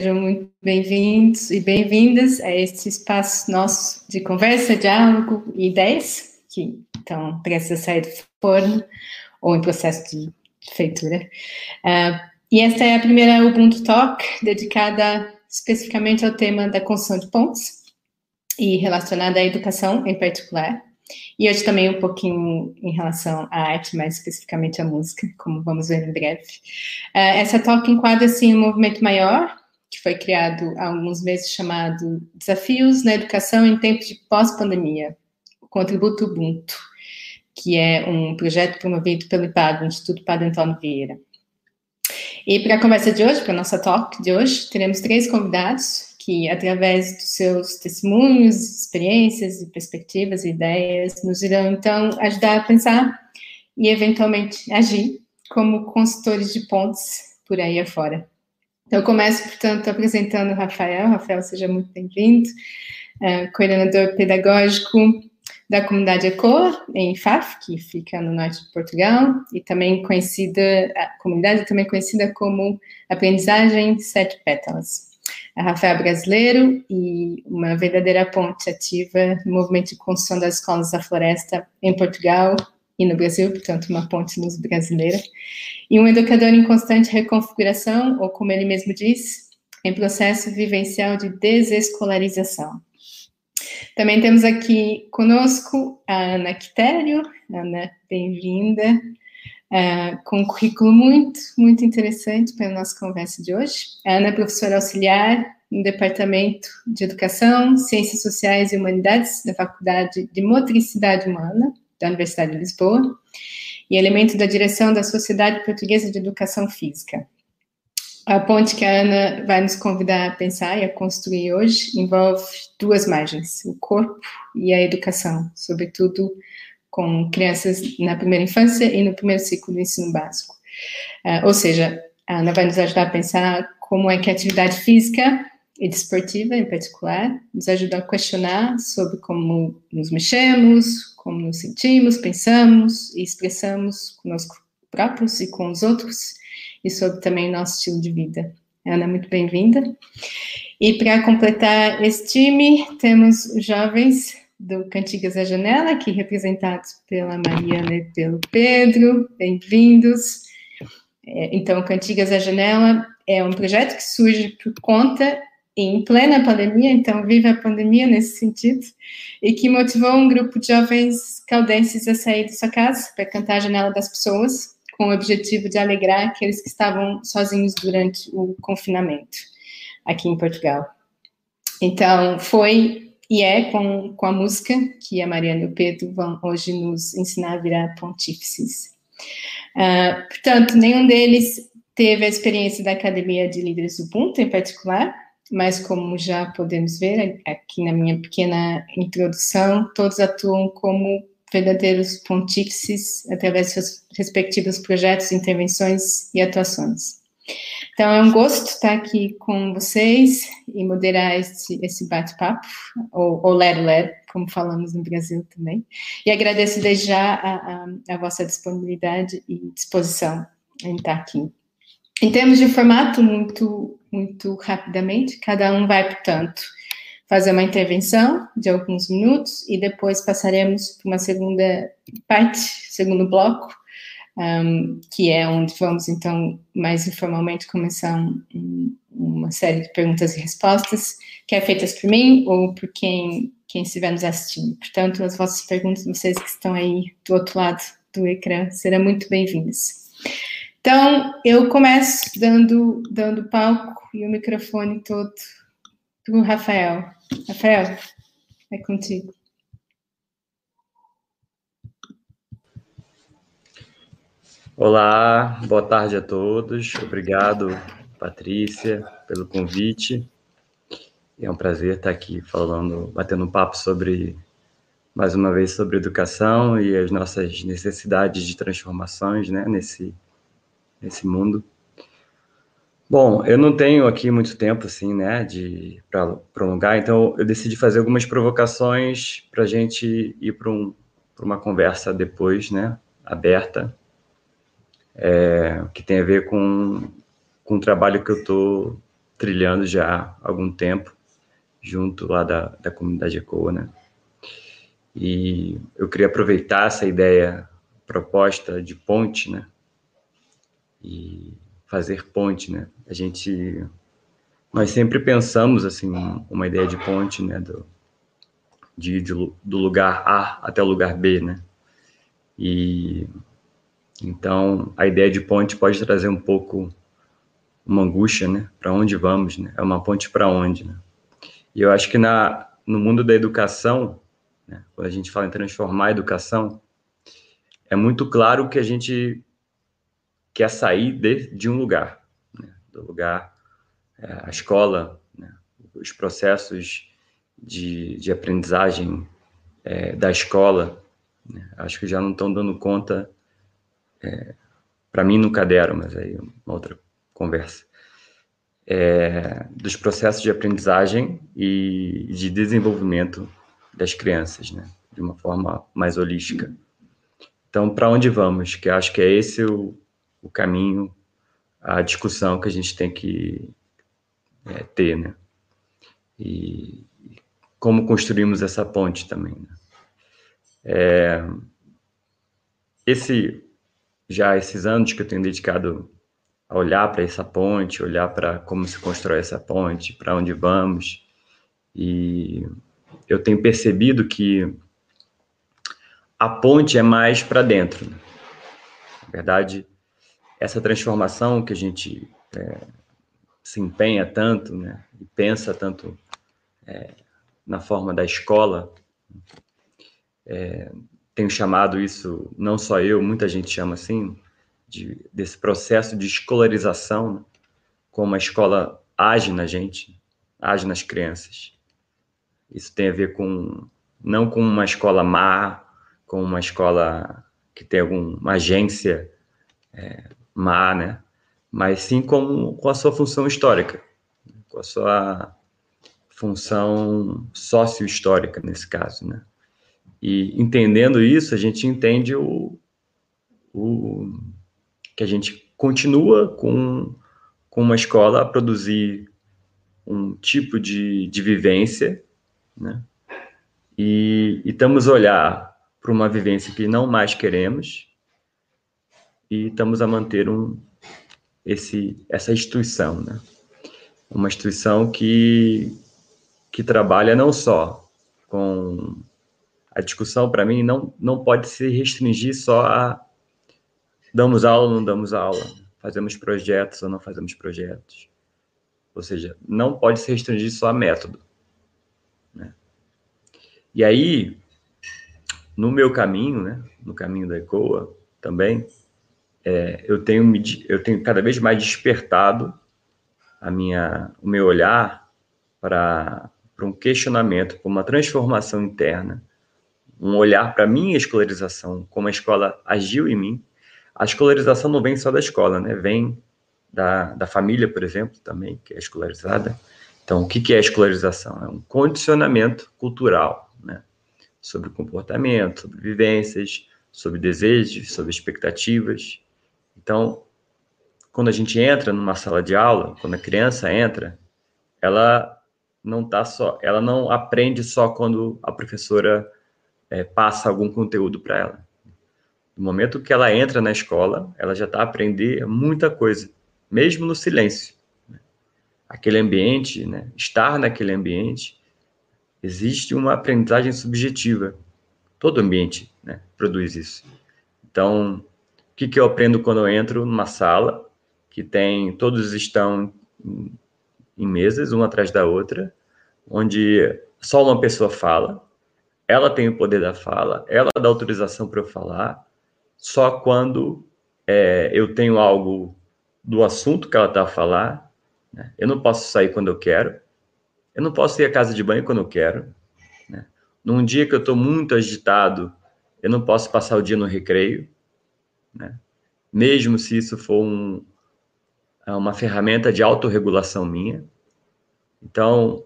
Sejam muito bem-vindos e bem-vindas a este espaço nosso de conversa, diálogo e ideias, que estão prestes a sair do forno ou em processo de feitura. Uh, e esta é a primeira Ubuntu Talk, dedicada especificamente ao tema da construção de pontes e relacionada à educação em particular. E hoje também um pouquinho em relação à arte, mais especificamente à música, como vamos ver em breve. Uh, essa talk enquadra, assim, um movimento maior que foi criado há alguns meses chamado Desafios na Educação em Tempos de Pós-Pandemia, o Contributo Ubuntu, que é um projeto promovido pelo IPAD, Instituto Padre Antônio Vieira. E para a conversa de hoje, para a nossa talk de hoje, teremos três convidados que, através dos seus testemunhos, experiências, perspectivas e ideias, nos irão, então, ajudar a pensar e, eventualmente, agir como consultores de pontes por aí afora. Eu começo, portanto, apresentando o Rafael. Rafael, seja muito bem-vindo, uh, coordenador pedagógico da comunidade ECOA, em Faf, que fica no norte de Portugal, e também conhecida, a comunidade também conhecida como Aprendizagem Sete Pétalas. A Rafael é brasileiro e uma verdadeira ponte ativa no movimento de construção das escolas da floresta em Portugal e no Brasil, portanto, uma ponte luz brasileira, e um educador em constante reconfiguração, ou como ele mesmo diz, em processo vivencial de desescolarização. Também temos aqui conosco a Ana Quitério. Ana, bem-vinda, uh, com um currículo muito, muito interessante para a nossa conversa de hoje. A Ana é professora auxiliar no Departamento de Educação, Ciências Sociais e Humanidades da Faculdade de Motricidade Humana da Universidade de Lisboa, e elemento da direção da Sociedade Portuguesa de Educação Física. A ponte que a Ana vai nos convidar a pensar e a construir hoje envolve duas margens, o corpo e a educação, sobretudo com crianças na primeira infância e no primeiro ciclo do ensino básico. Uh, ou seja, a Ana vai nos ajudar a pensar como é que a atividade física e desportiva, em particular, nos ajuda a questionar sobre como nos mexemos, como nos sentimos, pensamos e expressamos conosco próprios e com os outros, e sobre também nosso estilo de vida. Ana, muito bem-vinda. E para completar esse time, temos os jovens do Cantigas à Janela, aqui representados pela Mariana e pelo Pedro, bem-vindos. É, então, Cantigas à Janela é um projeto que surge por conta em plena pandemia, então vive a pandemia nesse sentido, e que motivou um grupo de jovens caldenses a sair de sua casa para cantar a janela das pessoas, com o objetivo de alegrar aqueles que estavam sozinhos durante o confinamento aqui em Portugal. Então, foi e é com, com a música que a Mariana e o Pedro vão hoje nos ensinar a virar pontífices. Uh, portanto, nenhum deles teve a experiência da Academia de Líderes Ubuntu, em particular, mas como já podemos ver aqui na minha pequena introdução, todos atuam como verdadeiros pontífices através de seus respectivos projetos, intervenções e atuações. Então, é um gosto estar aqui com vocês e moderar esse, esse bate-papo, ou, ou ler-ler, como falamos no Brasil também. E agradeço desde já a, a, a vossa disponibilidade e disposição em estar aqui. Em termos de formato, muito, muito rapidamente, cada um vai, portanto, fazer uma intervenção de alguns minutos e depois passaremos para uma segunda parte, segundo bloco, um, que é onde vamos, então, mais informalmente começar um, uma série de perguntas e respostas, que é feitas por mim ou por quem, quem estiver nos assistindo. Portanto, as vossas perguntas, vocês que estão aí do outro lado do ecrã, serão muito bem-vindas. Então, eu começo dando, dando palco e o microfone todo para o Rafael. Rafael, é contigo. Olá, boa tarde a todos. Obrigado, Patrícia, pelo convite. É um prazer estar aqui falando, batendo um papo sobre, mais uma vez, sobre educação e as nossas necessidades de transformações, né, nesse nesse mundo. Bom, eu não tenho aqui muito tempo, assim, né, de para prolongar, então eu decidi fazer algumas provocações para a gente ir para um, uma conversa depois, né, aberta, é, que tem a ver com, com um trabalho que eu estou trilhando já há algum tempo, junto lá da, da comunidade ECOA, né? E eu queria aproveitar essa ideia proposta de ponte, né? E fazer ponte, né? A gente nós sempre pensamos assim uma ideia de ponte, né, do de, de do lugar A até o lugar B, né? E então a ideia de ponte pode trazer um pouco uma angústia, né? Para onde vamos, né? É uma ponte para onde, né? E eu acho que na no mundo da educação, né, quando a gente fala em transformar a educação, é muito claro que a gente quer sair de, de um lugar, né, do lugar, é, a escola, né, os processos de, de aprendizagem é, da escola, né, acho que já não estão dando conta, é, para mim nunca deram, mas aí uma outra conversa, é, dos processos de aprendizagem e de desenvolvimento das crianças, né, de uma forma mais holística. Então, para onde vamos? Que acho que é esse o, o caminho, a discussão que a gente tem que é, ter, né? E como construímos essa ponte também. Né? É, esse já esses anos que eu tenho dedicado a olhar para essa ponte, olhar para como se constrói essa ponte, para onde vamos, e eu tenho percebido que a ponte é mais para dentro. Né? Na verdade, essa transformação que a gente é, se empenha tanto, né, e pensa tanto é, na forma da escola, é, tenho chamado isso, não só eu, muita gente chama assim, de, desse processo de escolarização, né, como a escola age na gente, age nas crianças. Isso tem a ver com, não com uma escola má, com uma escola que tem alguma agência é, má, né? Mas sim com, com a sua função histórica, com a sua função sócio-histórica nesse caso, né? E entendendo isso, a gente entende o, o que a gente continua com, com uma escola a produzir um tipo de, de vivência, né? E, estamos a olhar para uma vivência que não mais queremos e estamos a manter um, esse, essa instituição, né? Uma instituição que, que trabalha não só com a discussão, para mim, não, não pode se restringir só a damos aula ou não damos aula, fazemos projetos ou não fazemos projetos. Ou seja, não pode se restringir só a método. Né? E aí, no meu caminho, né, no caminho da ECOA também, é, eu, tenho, eu tenho cada vez mais despertado a minha, o meu olhar para um questionamento, para uma transformação interna, um olhar para a minha escolarização, como a escola agiu em mim. A escolarização não vem só da escola, né? vem da, da família, por exemplo, também, que é escolarizada. Então, o que, que é escolarização? É um condicionamento cultural, né? sobre comportamento, sobre vivências, sobre desejos, sobre expectativas. Então, quando a gente entra numa sala de aula, quando a criança entra, ela não tá só, ela não aprende só quando a professora é, passa algum conteúdo para ela. No momento que ela entra na escola, ela já está a aprender muita coisa, mesmo no silêncio. Aquele ambiente, né? estar naquele ambiente, existe uma aprendizagem subjetiva. Todo ambiente né, produz isso. Então, o que, que eu aprendo quando eu entro numa sala que tem, todos estão em, em mesas, uma atrás da outra, onde só uma pessoa fala, ela tem o poder da fala, ela dá autorização para eu falar, só quando é, eu tenho algo do assunto que ela está a falar, né? eu não posso sair quando eu quero, eu não posso ir à casa de banho quando eu quero. Né? Num dia que eu estou muito agitado, eu não posso passar o dia no recreio. Né? Mesmo se isso for um, é uma ferramenta de autorregulação minha. Então,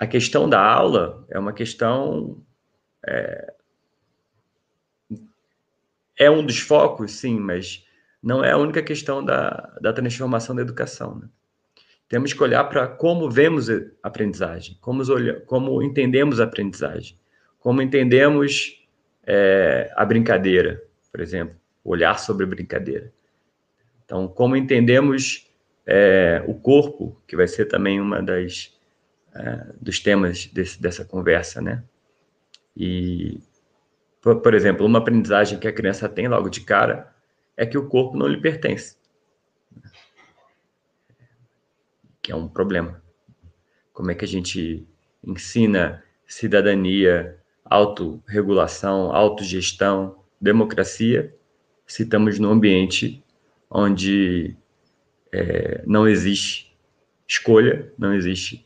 a questão da aula é uma questão é, é um dos focos, sim, mas não é a única questão da, da transformação da educação. Né? Temos que olhar para como vemos a aprendizagem, como, como entendemos a aprendizagem, como entendemos é, a brincadeira, por exemplo, olhar sobre a brincadeira. Então, como entendemos é, o corpo, que vai ser também uma das é, dos temas desse, dessa conversa, né? E, por, por exemplo, uma aprendizagem que a criança tem logo de cara é que o corpo não lhe pertence que é um problema. Como é que a gente ensina cidadania, autorregulação, autogestão, democracia, se estamos num ambiente onde é, não existe escolha, não existe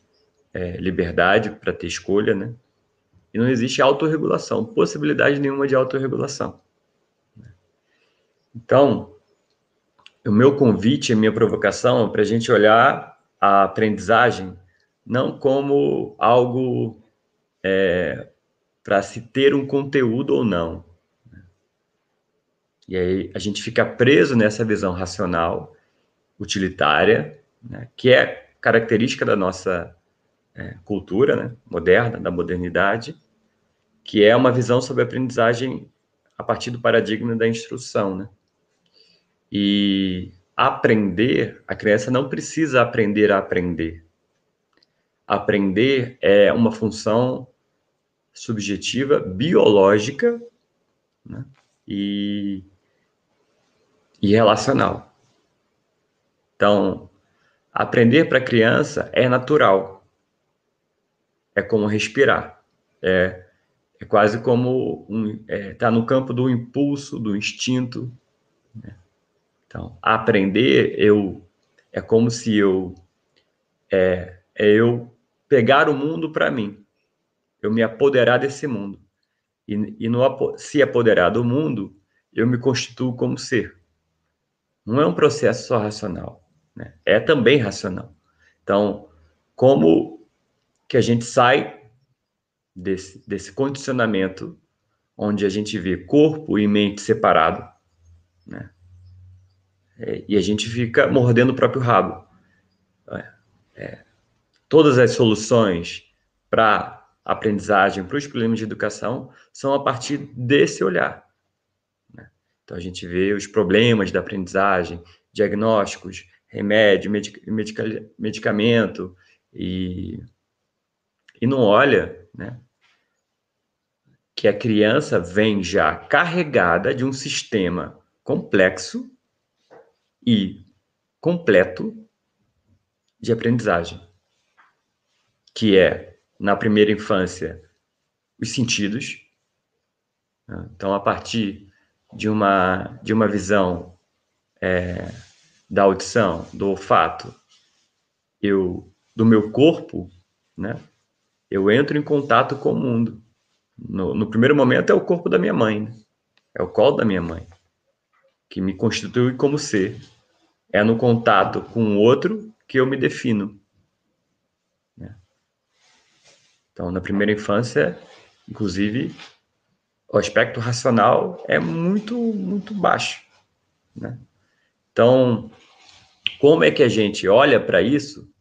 é, liberdade para ter escolha, né? E não existe autorregulação, possibilidade nenhuma de autorregulação. Então, o meu convite, a minha provocação é para a gente olhar a aprendizagem não como algo é, para se ter um conteúdo ou não. E aí a gente fica preso nessa visão racional, utilitária, né, que é característica da nossa é, cultura né, moderna, da modernidade, que é uma visão sobre aprendizagem a partir do paradigma da instrução. Né? E aprender, a criança não precisa aprender a aprender. Aprender é uma função subjetiva, biológica né? e, e relacional. Então, aprender para a criança é natural. É como respirar. É, é quase como estar é, tá no campo do impulso, do instinto. Né? Então, aprender, eu é como se eu é, é eu pegar o mundo para mim, eu me apoderar desse mundo. E, e no se apoderar do mundo, eu me constituo como ser. Não é um processo só racional, né? é também racional. Então, como que a gente sai desse, desse condicionamento onde a gente vê corpo e mente separado, né? É, e a gente fica mordendo o próprio rabo. É, é todas as soluções para aprendizagem, para os problemas de educação, são a partir desse olhar. Né? Então, a gente vê os problemas da aprendizagem, diagnósticos, remédio, medic medica medicamento, e, e não olha né, que a criança vem já carregada de um sistema complexo e completo de aprendizagem, que é, na primeira infância, os sentidos. Né? Então, a partir de uma, de uma visão é, da audição, do olfato, eu, do meu corpo, né, eu entro em contato com o mundo. No, no primeiro momento é o corpo da minha mãe, né? é o colo da minha mãe, que me constitui como ser. É no contato com o outro que eu me defino. Né? Então, na primeira infância, inclusive, o aspecto racional é muito, muito baixo. Né? Então, como é que a gente olha para isso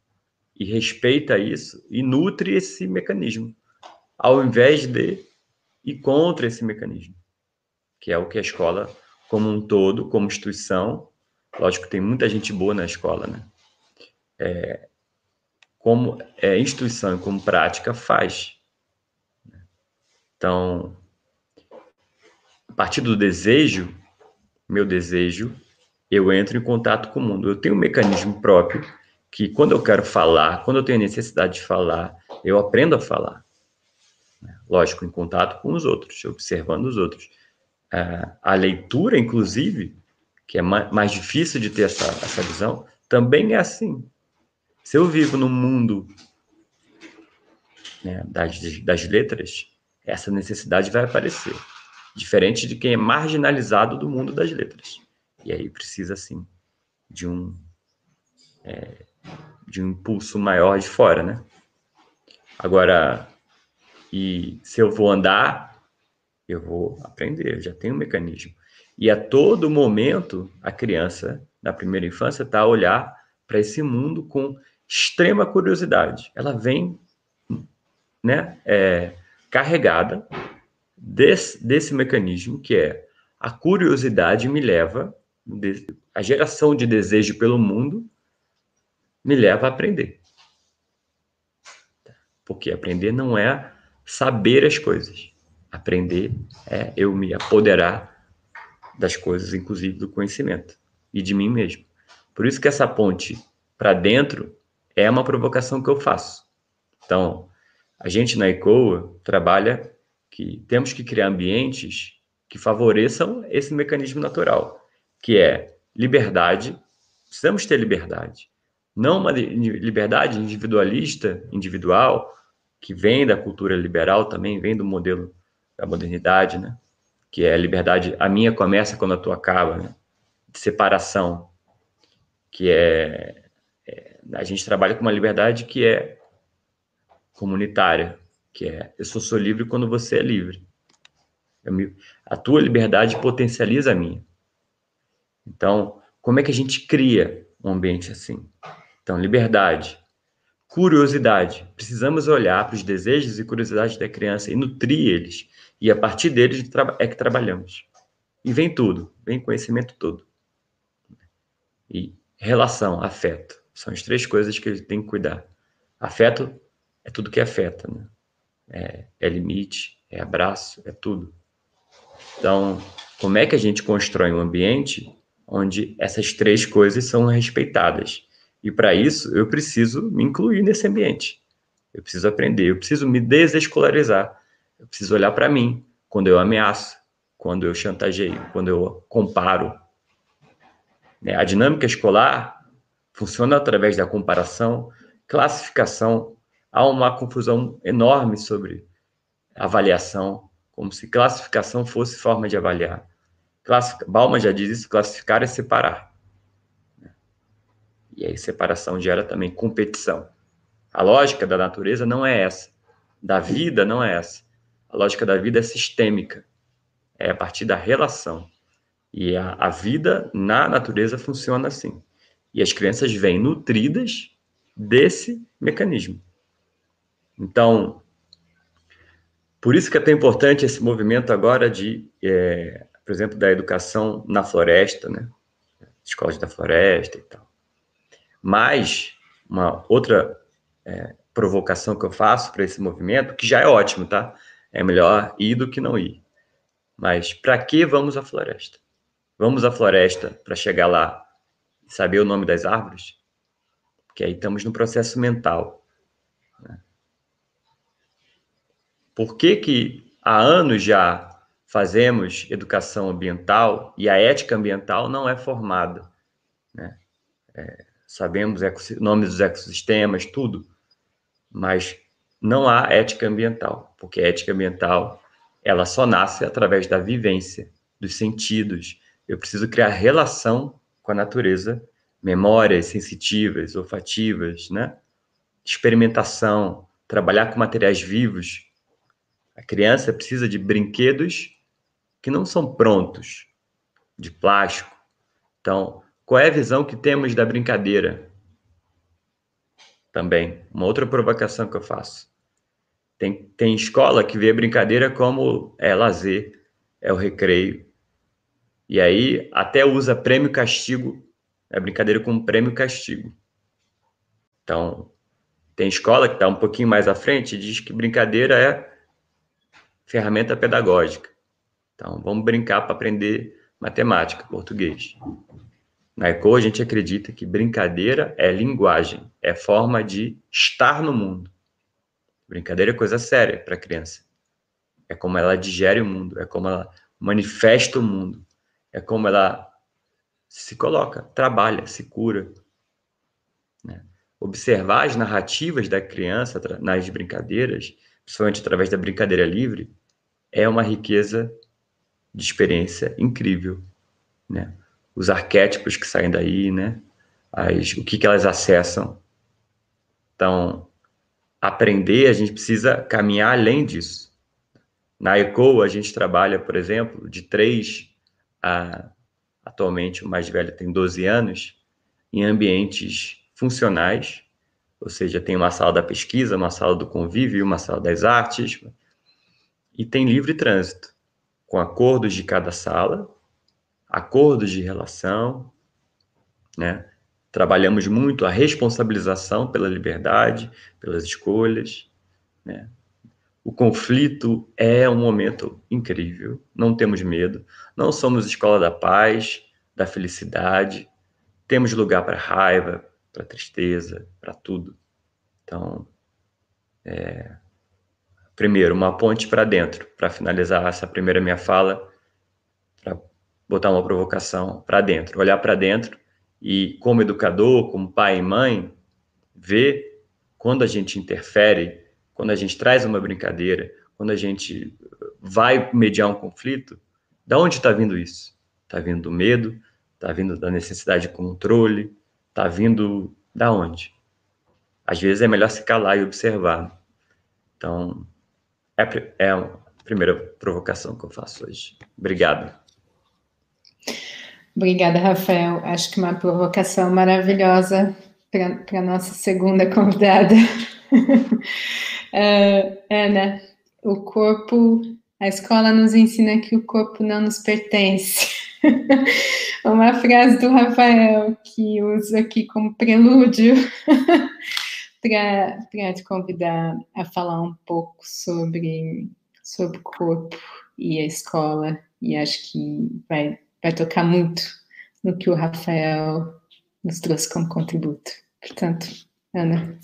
e respeita isso e nutre esse mecanismo, ao invés de ir contra esse mecanismo, que é o que a escola, como um todo, como instituição, Lógico tem muita gente boa na escola, né? É, como é, instituição e como prática faz. Então, a partir do desejo, meu desejo, eu entro em contato com o mundo. Eu tenho um mecanismo próprio que, quando eu quero falar, quando eu tenho necessidade de falar, eu aprendo a falar. Lógico, em contato com os outros, observando os outros. A leitura, inclusive, que é mais difícil de ter essa, essa visão, também é assim. Se eu vivo num mundo né, das, das letras, essa necessidade vai aparecer. Diferente de quem é marginalizado do mundo das letras. E aí precisa, sim, de um, é, de um impulso maior de fora, né? Agora, e se eu vou andar, eu vou aprender, eu já tenho um mecanismo. E a todo momento, a criança, na primeira infância, está a olhar para esse mundo com extrema curiosidade. Ela vem né, é, carregada desse, desse mecanismo que é a curiosidade me leva, a geração de desejo pelo mundo me leva a aprender. Porque aprender não é saber as coisas. Aprender é eu me apoderar das coisas, inclusive do conhecimento e de mim mesmo. Por isso que essa ponte para dentro é uma provocação que eu faço. Então, a gente na ECOA trabalha que temos que criar ambientes que favoreçam esse mecanismo natural, que é liberdade, precisamos ter liberdade. Não uma liberdade individualista, individual, que vem da cultura liberal também, vem do modelo da modernidade, né? Que é a liberdade, a minha começa quando a tua acaba, né? De separação, que é, é a gente trabalha com uma liberdade que é comunitária, que é eu sou, sou livre quando você é livre. Me, a tua liberdade potencializa a minha. Então, como é que a gente cria um ambiente assim? Então, liberdade, curiosidade. Precisamos olhar para os desejos e curiosidades da criança e nutrir eles. E a partir deles é que trabalhamos. E vem tudo, vem conhecimento todo. E relação, afeto. São as três coisas que tem que cuidar. Afeto é tudo que afeta, né? É, é limite, é abraço, é tudo. Então, como é que a gente constrói um ambiente onde essas três coisas são respeitadas? E para isso, eu preciso me incluir nesse ambiente. Eu preciso aprender, eu preciso me desescolarizar. Eu preciso olhar para mim quando eu ameaço, quando eu chantageio, quando eu comparo. Né, a dinâmica escolar funciona através da comparação, classificação. Há uma confusão enorme sobre avaliação, como se classificação fosse forma de avaliar. Bauman já diz isso: classificar é separar. E aí, separação gera também competição. A lógica da natureza não é essa. Da vida não é essa. A lógica da vida é sistêmica. É a partir da relação. E a, a vida na natureza funciona assim. E as crianças vêm nutridas desse mecanismo. Então, por isso que é tão importante esse movimento agora de, é, por exemplo, da educação na floresta, né? Escolas da floresta e tal. Mas, uma outra é, provocação que eu faço para esse movimento, que já é ótimo, tá? É melhor ir do que não ir. Mas para que vamos à floresta? Vamos à floresta para chegar lá e saber o nome das árvores? Porque aí estamos no processo mental. Né? Por que, que há anos já fazemos educação ambiental e a ética ambiental não é formada? Né? É, sabemos nomes dos ecossistemas, tudo, mas não há ética ambiental, porque a ética ambiental ela só nasce através da vivência, dos sentidos. Eu preciso criar relação com a natureza, memórias sensitivas, olfativas, né? Experimentação, trabalhar com materiais vivos. A criança precisa de brinquedos que não são prontos, de plástico. Então, qual é a visão que temos da brincadeira? Também, uma outra provocação que eu faço. Tem, tem escola que vê a brincadeira como é lazer, é o recreio. E aí até usa prêmio castigo, é brincadeira com prêmio castigo. Então, tem escola que está um pouquinho mais à frente e diz que brincadeira é ferramenta pedagógica. Então, vamos brincar para aprender matemática, português. Na ECO, a gente acredita que brincadeira é linguagem, é forma de estar no mundo. Brincadeira é coisa séria para a criança. É como ela digere o mundo, é como ela manifesta o mundo, é como ela se coloca, trabalha, se cura. Né? Observar as narrativas da criança nas brincadeiras, principalmente através da brincadeira livre, é uma riqueza de experiência incrível. Né? Os arquétipos que saem daí, né? As, o que, que elas acessam. Então, aprender, a gente precisa caminhar além disso. Na ECO, a gente trabalha, por exemplo, de 3 a, atualmente o mais velho tem 12 anos, em ambientes funcionais, ou seja, tem uma sala da pesquisa, uma sala do convívio, uma sala das artes, e tem livre trânsito, com acordos de cada sala, acordos de relação, né? Trabalhamos muito a responsabilização pela liberdade, pelas escolhas, né? O conflito é um momento incrível, não temos medo, não somos escola da paz, da felicidade, temos lugar para raiva, para tristeza, para tudo. Então, é, primeiro, uma ponte para dentro, para finalizar essa primeira minha fala, botar uma provocação para dentro, olhar para dentro e, como educador, como pai e mãe, ver quando a gente interfere, quando a gente traz uma brincadeira, quando a gente vai mediar um conflito, da onde está vindo isso? Está vindo do medo? Está vindo da necessidade de controle? Está vindo da onde? Às vezes é melhor se calar e observar. Então, é, é a primeira provocação que eu faço hoje. Obrigado. Obrigada, Rafael. Acho que uma provocação maravilhosa para a nossa segunda convidada. uh, Ana, o corpo, a escola nos ensina que o corpo não nos pertence. uma frase do Rafael que uso aqui como prelúdio para te convidar a falar um pouco sobre, sobre o corpo e a escola, e acho que vai, vai tocar muito no que o Rafael nos trouxe como contributo. Portanto, Ana.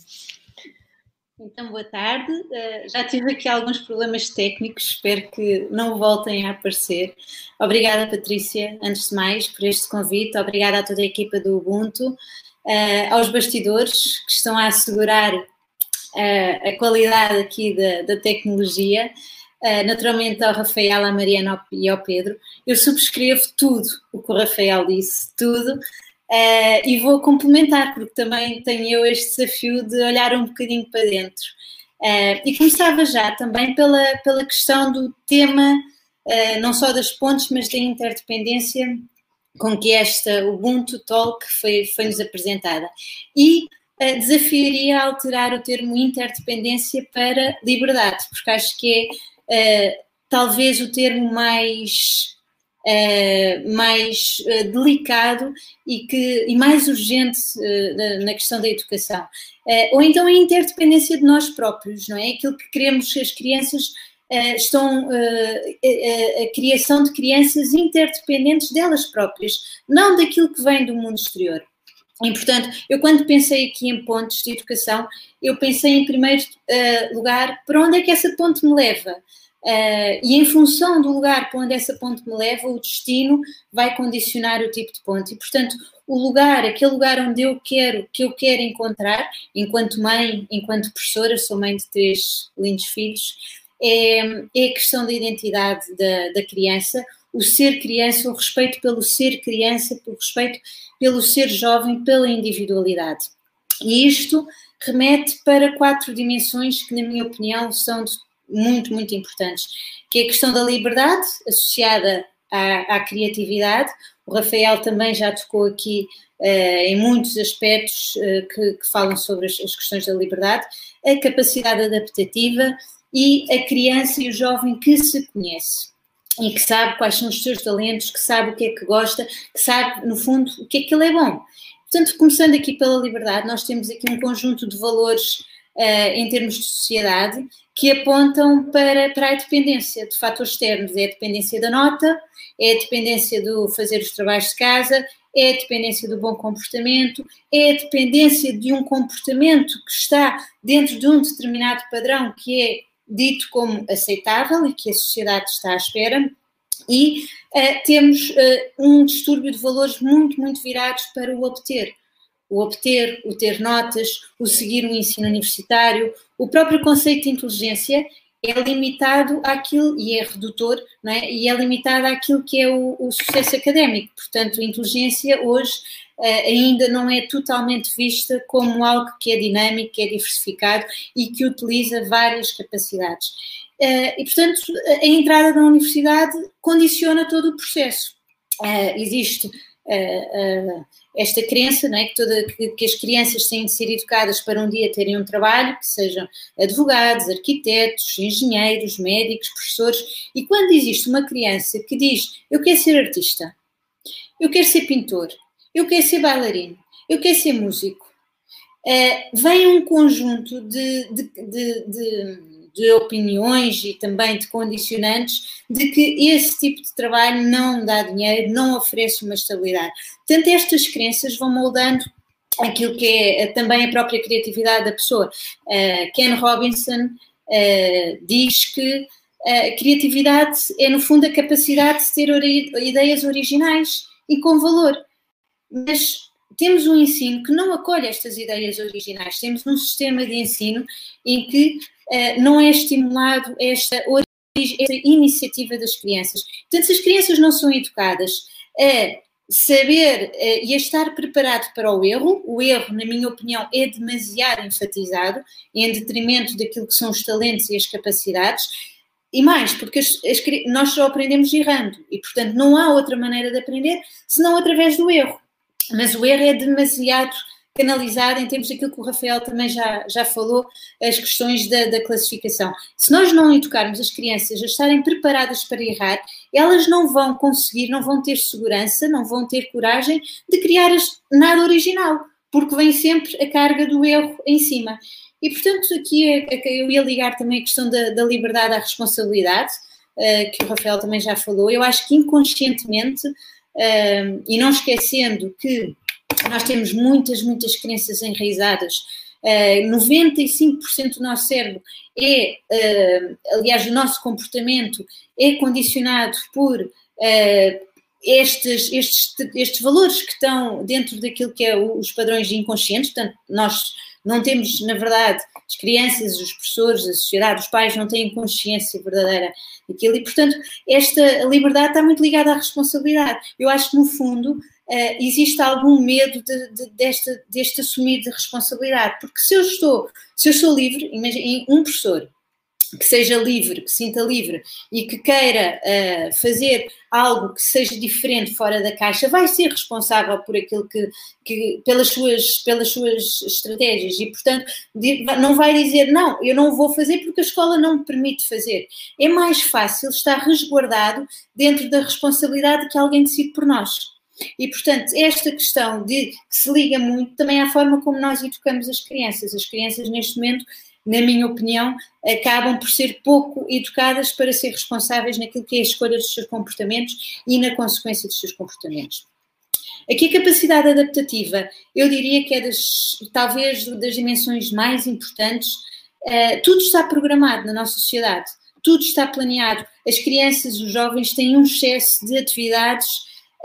Então, boa tarde. Uh, já tive aqui alguns problemas técnicos, espero que não voltem a aparecer. Obrigada, Patrícia, antes de mais, por este convite. Obrigada a toda a equipa do Ubuntu uh, aos bastidores que estão a assegurar uh, a qualidade aqui da, da tecnologia, uh, naturalmente ao Rafael, à Mariana e ao Pedro. Eu subscrevo tudo o que o Rafael disse, tudo. e vou complementar, porque também tenho eu este desafio de olhar um bocadinho para dentro. e começava já também pela, pela questão do tema, não só das pontes, mas da interdependência com que esta Ubuntu Talk foi, foi-nos apresentada. E uh, desafiaria a alterar o termo interdependência para liberdade, porque acho que é uh, talvez o termo mais, uh, mais delicado e, que, e mais urgente na, na, questão da educação. ou então a interdependência de nós próprios, não é? Aquilo que queremos que as crianças uh, estão uh, a, criação de crianças interdependentes delas próprias, não daquilo que vem do mundo exterior. E, portanto, eu quando pensei aqui em pontos de educação, eu pensei em primeiro uh, lugar para onde é que essa ponte me leva. Uh, e em função do lugar para onde essa ponte me leva, o destino vai condicionar o tipo de ponte. E, portanto, o lugar, aquele lugar onde eu quero, que eu quero encontrar, enquanto mãe, enquanto professora, sou mãe de três lindos filhos, é, é a questão da identidade da, da criança, o ser criança, o respeito pelo ser criança, o respeito pelo ser jovem, pela individualidade. E isto remete para quatro dimensões que, na minha opinião, são muito, muito importantes, que é a questão da liberdade, associada à, à criatividade. O Rafael também já tocou aqui uh, em muitos aspectos uh, que, que, falam sobre as, as questões da liberdade, a capacidade adaptativa, e a criança e o jovem que se conhece e que sabe quais são os seus talentos, que sabe o que é que gosta, que sabe, no fundo, o que é que ele é bom. Portanto, começando aqui pela liberdade, nós temos aqui um conjunto de valores uh, em termos de sociedade que apontam para, para a dependência de fatores externos. É a dependência da nota, é a dependência do fazer os trabalhos de casa, é a dependência do bom comportamento, é a dependência de um comportamento que está dentro de um determinado padrão que é dito como aceitável e que a sociedade está à espera, e uh, temos uh, um distúrbio de valores muito, muito virados para o obter. O obter, o ter notas, o seguir o ensino universitário, o próprio conceito de inteligência é limitado àquilo, e é redutor, é? e é limitado àquilo que é o, o sucesso académico. Portanto, a inteligência hoje ainda não é totalmente vista como algo que é dinâmico, que é diversificado e que utiliza várias capacidades. Uh, e, portanto, a entrada na universidade condiciona todo o processo. uh, existe esta crença é? que, toda, que, que, as crianças têm de ser educadas para um dia terem um trabalho, que sejam advogados, arquitetos, engenheiros, médicos, professores, e quando existe uma criança que diz eu quero ser artista, eu quero ser pintor, eu quero ser bailarino, eu quero ser músico, uh, vem um conjunto de, de, de, de opiniões e também de condicionantes de que esse tipo de trabalho não dá dinheiro, não oferece uma estabilidade. Portanto, estas crenças vão moldando aquilo que é também a própria criatividade da pessoa. Uh, Ken Robinson uh, diz que a criatividade é, no fundo, a capacidade de ter ideias originais e com valor. Mas temos um ensino que não acolhe estas ideias originais. Temos um sistema de ensino em que uh, não é estimulado esta, esta iniciativa das crianças. Portanto, se as crianças não são educadas a saber uh, e a estar preparado para o erro, o erro, na minha opinião, é demasiado enfatizado em detrimento daquilo que são os talentos e as capacidades. E mais, porque as, as, nós só aprendemos errando e, portanto, não há outra maneira de aprender senão através do erro mas o erro é demasiado canalizado em termos daquilo que o Rafael também já, já falou, as questões da, da, classificação. Se nós não educarmos as crianças a estarem preparadas para errar, elas não vão conseguir, não vão ter segurança, não vão ter coragem de criar nada original, porque vem sempre a carga do erro em cima. E, portanto, aqui é, é eu ia ligar também a questão da, da liberdade à responsabilidade, uh, que o Rafael também já falou. Eu acho que inconscientemente uh, e não esquecendo que nós temos muitas, muitas crenças enraizadas. Uh, 95% do nosso cérebro é, uh, aliás, o nosso comportamento é condicionado por uh, estes, estes, estes valores que estão dentro daquilo que é os padrões inconscientes, portanto, nós não temos, na verdade, as crianças, os professores, a sociedade, os pais não têm consciência verdadeira daquilo e, portanto, esta liberdade está muito ligada à responsabilidade. Eu acho que, no fundo, uh, existe algum medo de, de, desta, deste assumir de responsabilidade, porque se eu estou, se eu sou livre, imagine um professor que seja livre, que sinta livre e que queira uh, fazer algo que seja diferente fora da caixa, vai ser responsável por aquilo que, que pelas, suas, pelas suas estratégias e, portanto, não vai dizer não, eu não vou fazer porque a escola não me permite fazer. É mais fácil estar resguardado dentro da responsabilidade que alguém decide por nós. E, portanto, esta questão de que se liga muito também à forma como nós educamos as crianças. As crianças, neste momento, na minha opinião, acabam por ser pouco educadas para ser responsáveis naquilo que é a escolha dos seus comportamentos e na consequência dos seus comportamentos. Aqui a capacidade adaptativa, eu diria que é das, talvez das dimensões mais importantes. Uh, tudo está programado na nossa sociedade, tudo está planeado. As crianças, os jovens têm um excesso de atividades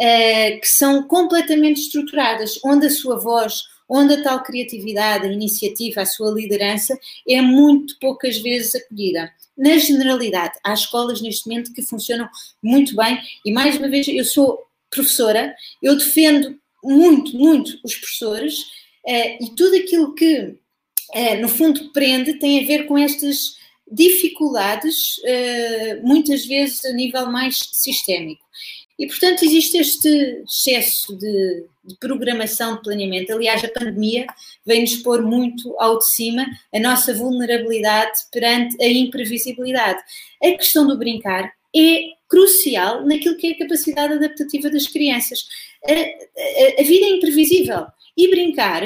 uh, que são completamente estruturadas, onde a sua voz, onde a tal criatividade, a iniciativa, a sua liderança é muito poucas vezes acolhida. Na generalidade, há escolas neste momento que funcionam muito bem e, mais uma vez, eu sou professora, eu defendo muito, muito os professores uh, e tudo aquilo que, uh, no fundo, prende tem a ver com estas dificuldades, uh, muitas vezes a nível mais sistémico. E, portanto, existe este excesso de, de, programação de planeamento. Aliás, a pandemia vem-nos pôr muito ao de cima a nossa vulnerabilidade perante a imprevisibilidade. A questão do brincar é crucial naquilo que é a capacidade adaptativa das crianças. A, a, a vida é imprevisível. E brincar,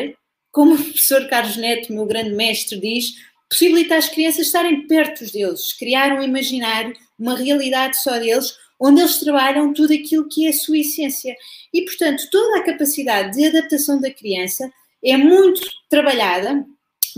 como o professor Carlos Neto, meu grande mestre, diz, possibilita às crianças estarem perto deuses, criar um imaginário, uma realidade só deles, onde eles trabalham tudo aquilo que é a sua essência. E, portanto, toda a capacidade de adaptação da criança é muito trabalhada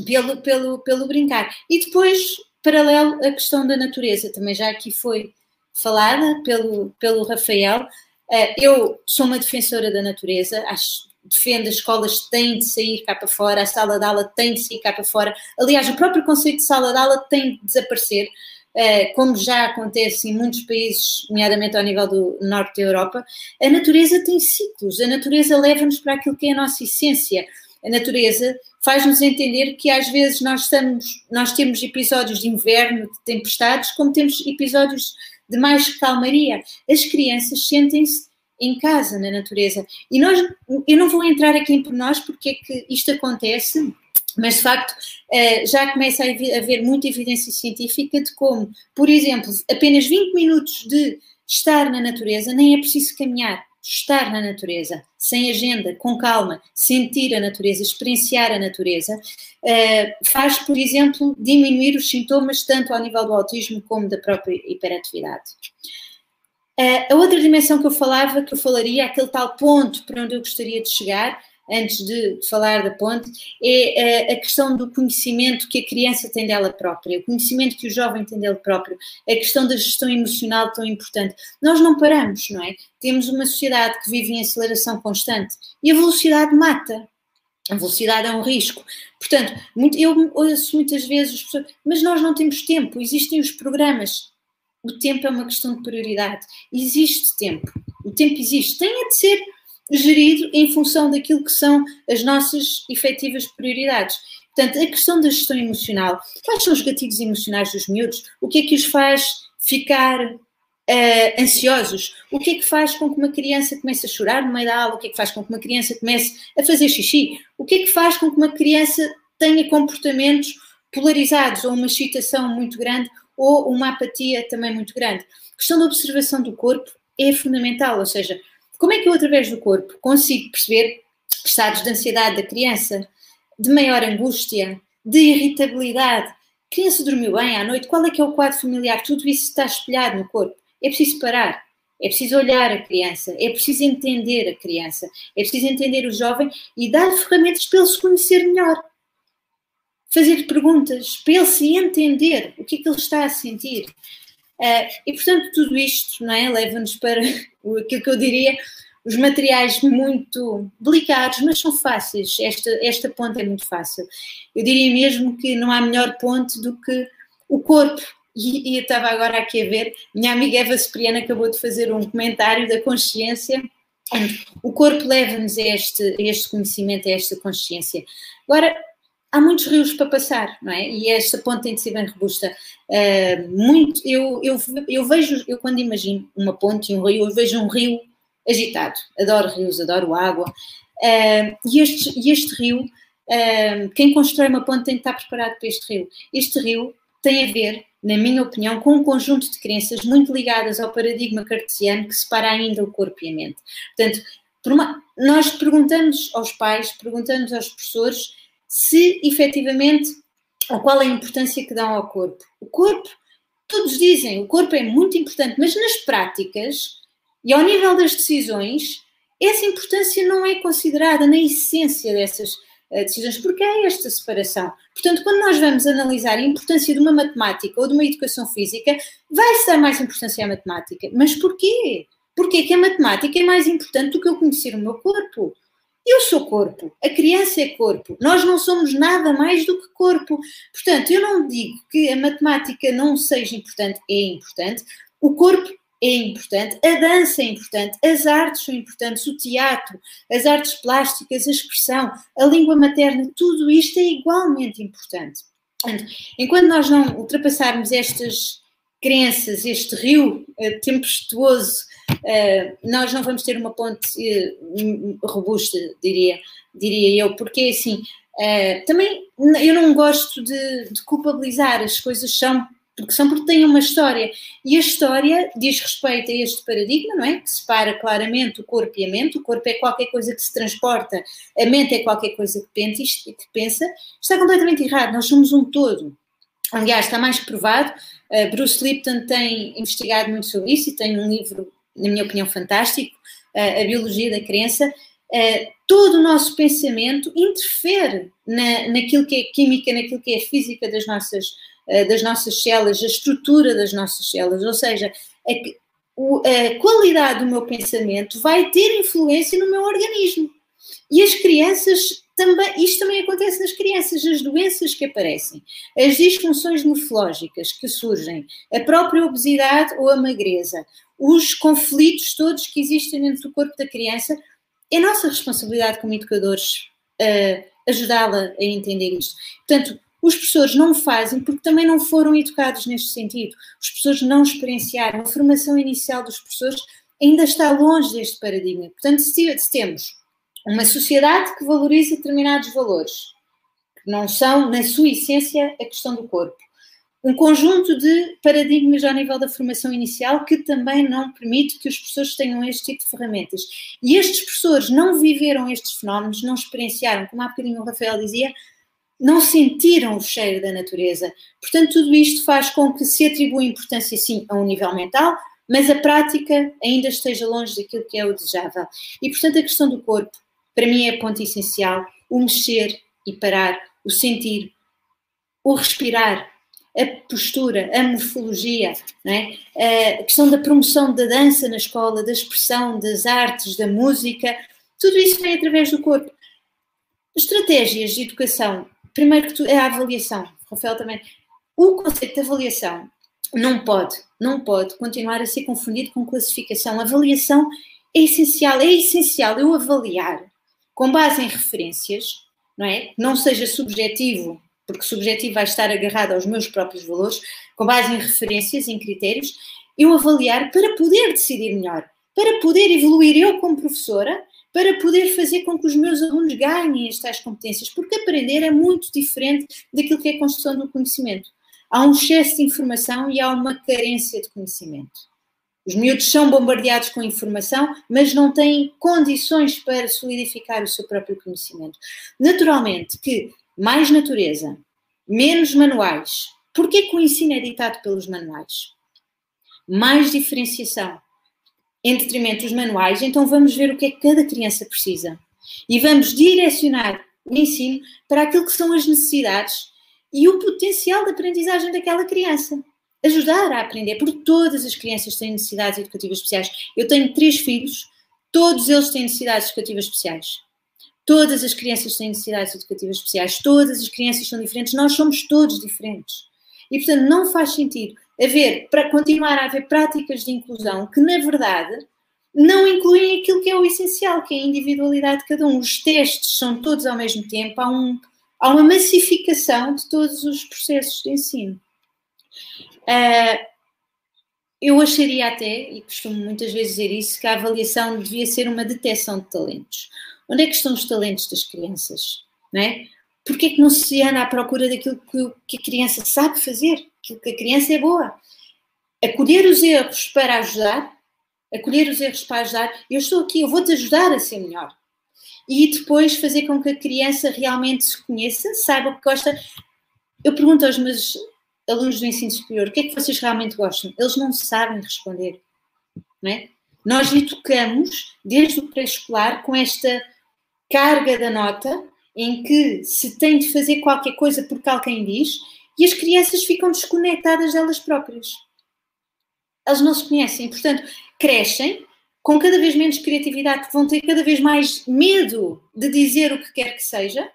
pelo, pelo, pelo brincar. E depois, paralelo, a questão da natureza, também já aqui foi falada pelo, pelo Rafael. Eh, eu sou uma defensora da natureza, acho defende as escolas têm de sair cá para fora, a sala de aula tem de sair cá para fora. Aliás, o próprio conceito de sala de aula tem de desaparecer. Eh, como já acontece em muitos países, nomeadamente ao nível do norte da Europa, a natureza tem ciclos, a natureza leva-nos para aquilo que é a nossa essência. A natureza faz-nos entender que às vezes nós, estamos, nós temos episódios de inverno, de tempestades, como temos episódios de mais calmaria. As crianças sentem-se em casa, na natureza. E nós, eu não vou entrar aqui em pormenores porque é que isto acontece, mas de facto eh, já começa a haver muita evidência científica de como, por exemplo, apenas 20 minutos de estar na natureza nem é preciso caminhar estar na natureza, sem agenda, com calma, sentir a natureza, experienciar a natureza, uh, faz, por exemplo, diminuir os sintomas tanto ao nível do autismo como da própria hiperatividade. Uh, a outra dimensão que eu falava, que eu falaria, aquele tal ponto para onde eu gostaria de chegar, antes de falar da ponte, é a questão do conhecimento que a criança tem dela própria, o conhecimento que o jovem tem dele próprio, a questão da gestão emocional tão importante. Nós não paramos, não é? Temos uma sociedade que vive em aceleração constante e a velocidade mata. A velocidade é um risco. Portanto, eu ouço muitas vezes mas nós não temos tempo, existem os programas. O tempo é uma questão de prioridade. Existe tempo. O tempo existe. Tem de ser gerido em função daquilo que são as nossas efetivas prioridades. Portanto, a questão da gestão emocional, quais são os gatilhos emocionais dos miúdos? O que é que os faz ficar uh, ansiosos? O que é que faz com que uma criança comece a chorar no meio da aula? O que é que faz com que uma criança comece a fazer xixi? O que é que faz com que uma criança tenha comportamentos polarizados ou uma excitação muito grande ou uma apatia também muito grande? A questão da observação do corpo é fundamental, ou seja, como é que eu, através do corpo, consigo perceber estados de ansiedade da criança, de maior angústia, de irritabilidade? A criança dormiu bem à noite? Qual é que é o quadro familiar? Tudo isso está espelhado no corpo. É preciso parar. É preciso olhar a criança, é preciso entender a criança, é preciso entender o jovem e dar ferramentas para ele se conhecer melhor. Fazer perguntas para ele se entender o que é que ele está a sentir. Uh, e, portanto, tudo isto não é, leva-nos para aquilo que eu diria os materiais muito delicados, mas são fáceis. Esta, esta ponte é muito fácil. Eu diria mesmo que não há melhor ponte do que o corpo. E, e eu estava agora aqui a ver, minha amiga Eva Cipriana acabou de fazer um comentário da consciência. O corpo leva-nos a este, a este conhecimento, a esta consciência. Agora, há muitos rios para passar, não é? E esta ponte tem de ser bem robusta. Uh, muito, eu, eu, eu vejo, eu quando imagino uma ponte e um rio, eu vejo um rio agitado. Adoro rios, adoro água. Uh, e, este, e este rio, uh, quem constrói uma ponte tem de estar preparado para este rio. Este rio tem a ver, na minha opinião, com um conjunto de crenças muito ligadas ao paradigma cartesiano que separa ainda o corpo e a mente. Portanto, uma, nós perguntamos aos pais, perguntamos aos professores se efetivamente, ou qual é a importância que dão ao corpo. O corpo, todos dizem, o corpo é muito importante, mas nas práticas e ao nível das decisões, essa importância não é considerada na essência dessas uh, decisões, porque há esta separação. Portanto, quando nós vamos analisar a importância de uma matemática ou de uma educação física, vai-se dar mais importância à matemática. Mas porquê? Porquê que a matemática é mais importante do que eu conhecer o meu corpo? Eu sou corpo, a criança é corpo, nós não somos nada mais do que corpo. Portanto, eu não digo que a matemática não seja importante, é importante, o corpo é importante, a dança é importante, as artes são importantes, o teatro, as artes plásticas, a expressão, a língua materna, tudo isto é igualmente importante. Enquanto nós não ultrapassarmos estas crenças, este rio uh, tempestuoso nós não vamos ter uma ponte uh, robusta, diria, diria eu, porque assim, uh, também eu não gosto de, de, culpabilizar, as coisas são porque são porque têm uma história e a história diz respeito a este paradigma, não é? Que separa claramente o corpo e a mente. O corpo é qualquer coisa que se transporta, a mente é qualquer coisa que pensa, está completamente errado. Nós somos um todo. Aliás, está mais provado. Bruce Lipton tem investigado muito sobre isso e tem um livro na minha opinião, fantástico, a biologia da crença, todo o nosso pensamento interfere na, naquilo que é química, naquilo que é física das nossas, das nossas células, a estrutura das nossas células, ou seja, a, a qualidade do meu pensamento vai ter influência no meu organismo. E as crianças também, isto também acontece nas crianças, as doenças que aparecem, as disfunções morfológicas que surgem, a própria obesidade ou a magreza, os conflitos todos que existem dentro do corpo da criança, é nossa responsabilidade como educadores uh, ajudá-la a entender isto. Portanto, os professores não fazem porque também não foram educados neste sentido. Os professores não experienciaram. A formação inicial dos professores ainda está longe deste paradigma. Portanto, se temos uma sociedade que valoriza determinados valores, que não são, na sua essência, a questão do corpo, um conjunto de paradigmas ao nível da formação inicial que também não permite que os professores tenham este tipo de ferramentas. E estes professores não viveram estes fenómenos, não experienciaram, como há bocadinho o Rafael dizia, não sentiram o cheiro da natureza. Portanto, tudo isto faz com que se atribua importância, sim, a um nível mental, mas a prática ainda esteja longe daquilo que é o desejável. E, portanto, a questão do corpo, para mim, é ponto essencial. O mexer e parar, o sentir, o respirar, a postura, a morfologia, é? a questão da promoção da dança na escola, da expressão, das artes, da música, tudo isso vem através do corpo. Estratégias de educação, primeiro que tudo, é a avaliação. Rafael também. O conceito de avaliação não pode, não pode continuar a ser confundido com classificação. A avaliação é essencial, é essencial eu avaliar com base em referências, não é? Não seja subjetivo porque subjetivo vai estar agarrado aos meus próprios valores, com base em referências, em critérios, eu avaliar para poder decidir melhor, para poder evoluir eu como professora, para poder fazer com que os meus alunos ganhem estas competências, porque aprender é muito diferente daquilo que é a construção do conhecimento. Há um excesso de informação e há uma carência de conhecimento. Os miúdos são bombardeados com informação, mas não têm condições para solidificar o seu próprio conhecimento. Naturalmente que mais natureza, menos manuais. Porquê que o ensino é ditado pelos manuais? Mais diferenciação em detrimento dos manuais, então vamos ver o que é que cada criança precisa. E vamos direcionar o ensino para aquilo que são as necessidades e o potencial de aprendizagem daquela criança. Ajudar a aprender, porque todas as crianças têm necessidades educativas especiais. Eu tenho três filhos, todos eles têm necessidades educativas especiais. Todas as crianças têm necessidades educativas especiais, todas as crianças são diferentes, nós somos todos diferentes. E, portanto, não faz sentido haver, para continuar a haver práticas de inclusão que, na verdade, não incluem aquilo que é o essencial, que é a individualidade de cada um. Os testes são todos ao mesmo tempo, há, um, há uma massificação de todos os processos de ensino. Uh, eu acharia até, e costumo muitas vezes dizer isso, que a avaliação devia ser uma detecção de talentos. Onde é que estão os talentos das crianças? Não é? Porquê é que não se anda à procura daquilo que, a criança sabe fazer, aquilo que a criança é boa? Acolher os erros para ajudar, acolher os erros para ajudar, eu estou aqui, eu vou-te ajudar a ser melhor. E depois fazer com que a criança realmente se conheça, saiba o que gosta. Eu pergunto aos meus alunos do ensino superior, o que é que vocês realmente gostam? Eles não sabem responder, não é? Nós educamos desde o pré-escolar com esta carga da nota, em que se tem de fazer qualquer coisa porque alguém diz, e as crianças ficam desconectadas delas próprias. Elas não se conhecem, portanto, crescem com cada vez menos criatividade, vão ter cada vez mais medo de dizer o que quer que seja,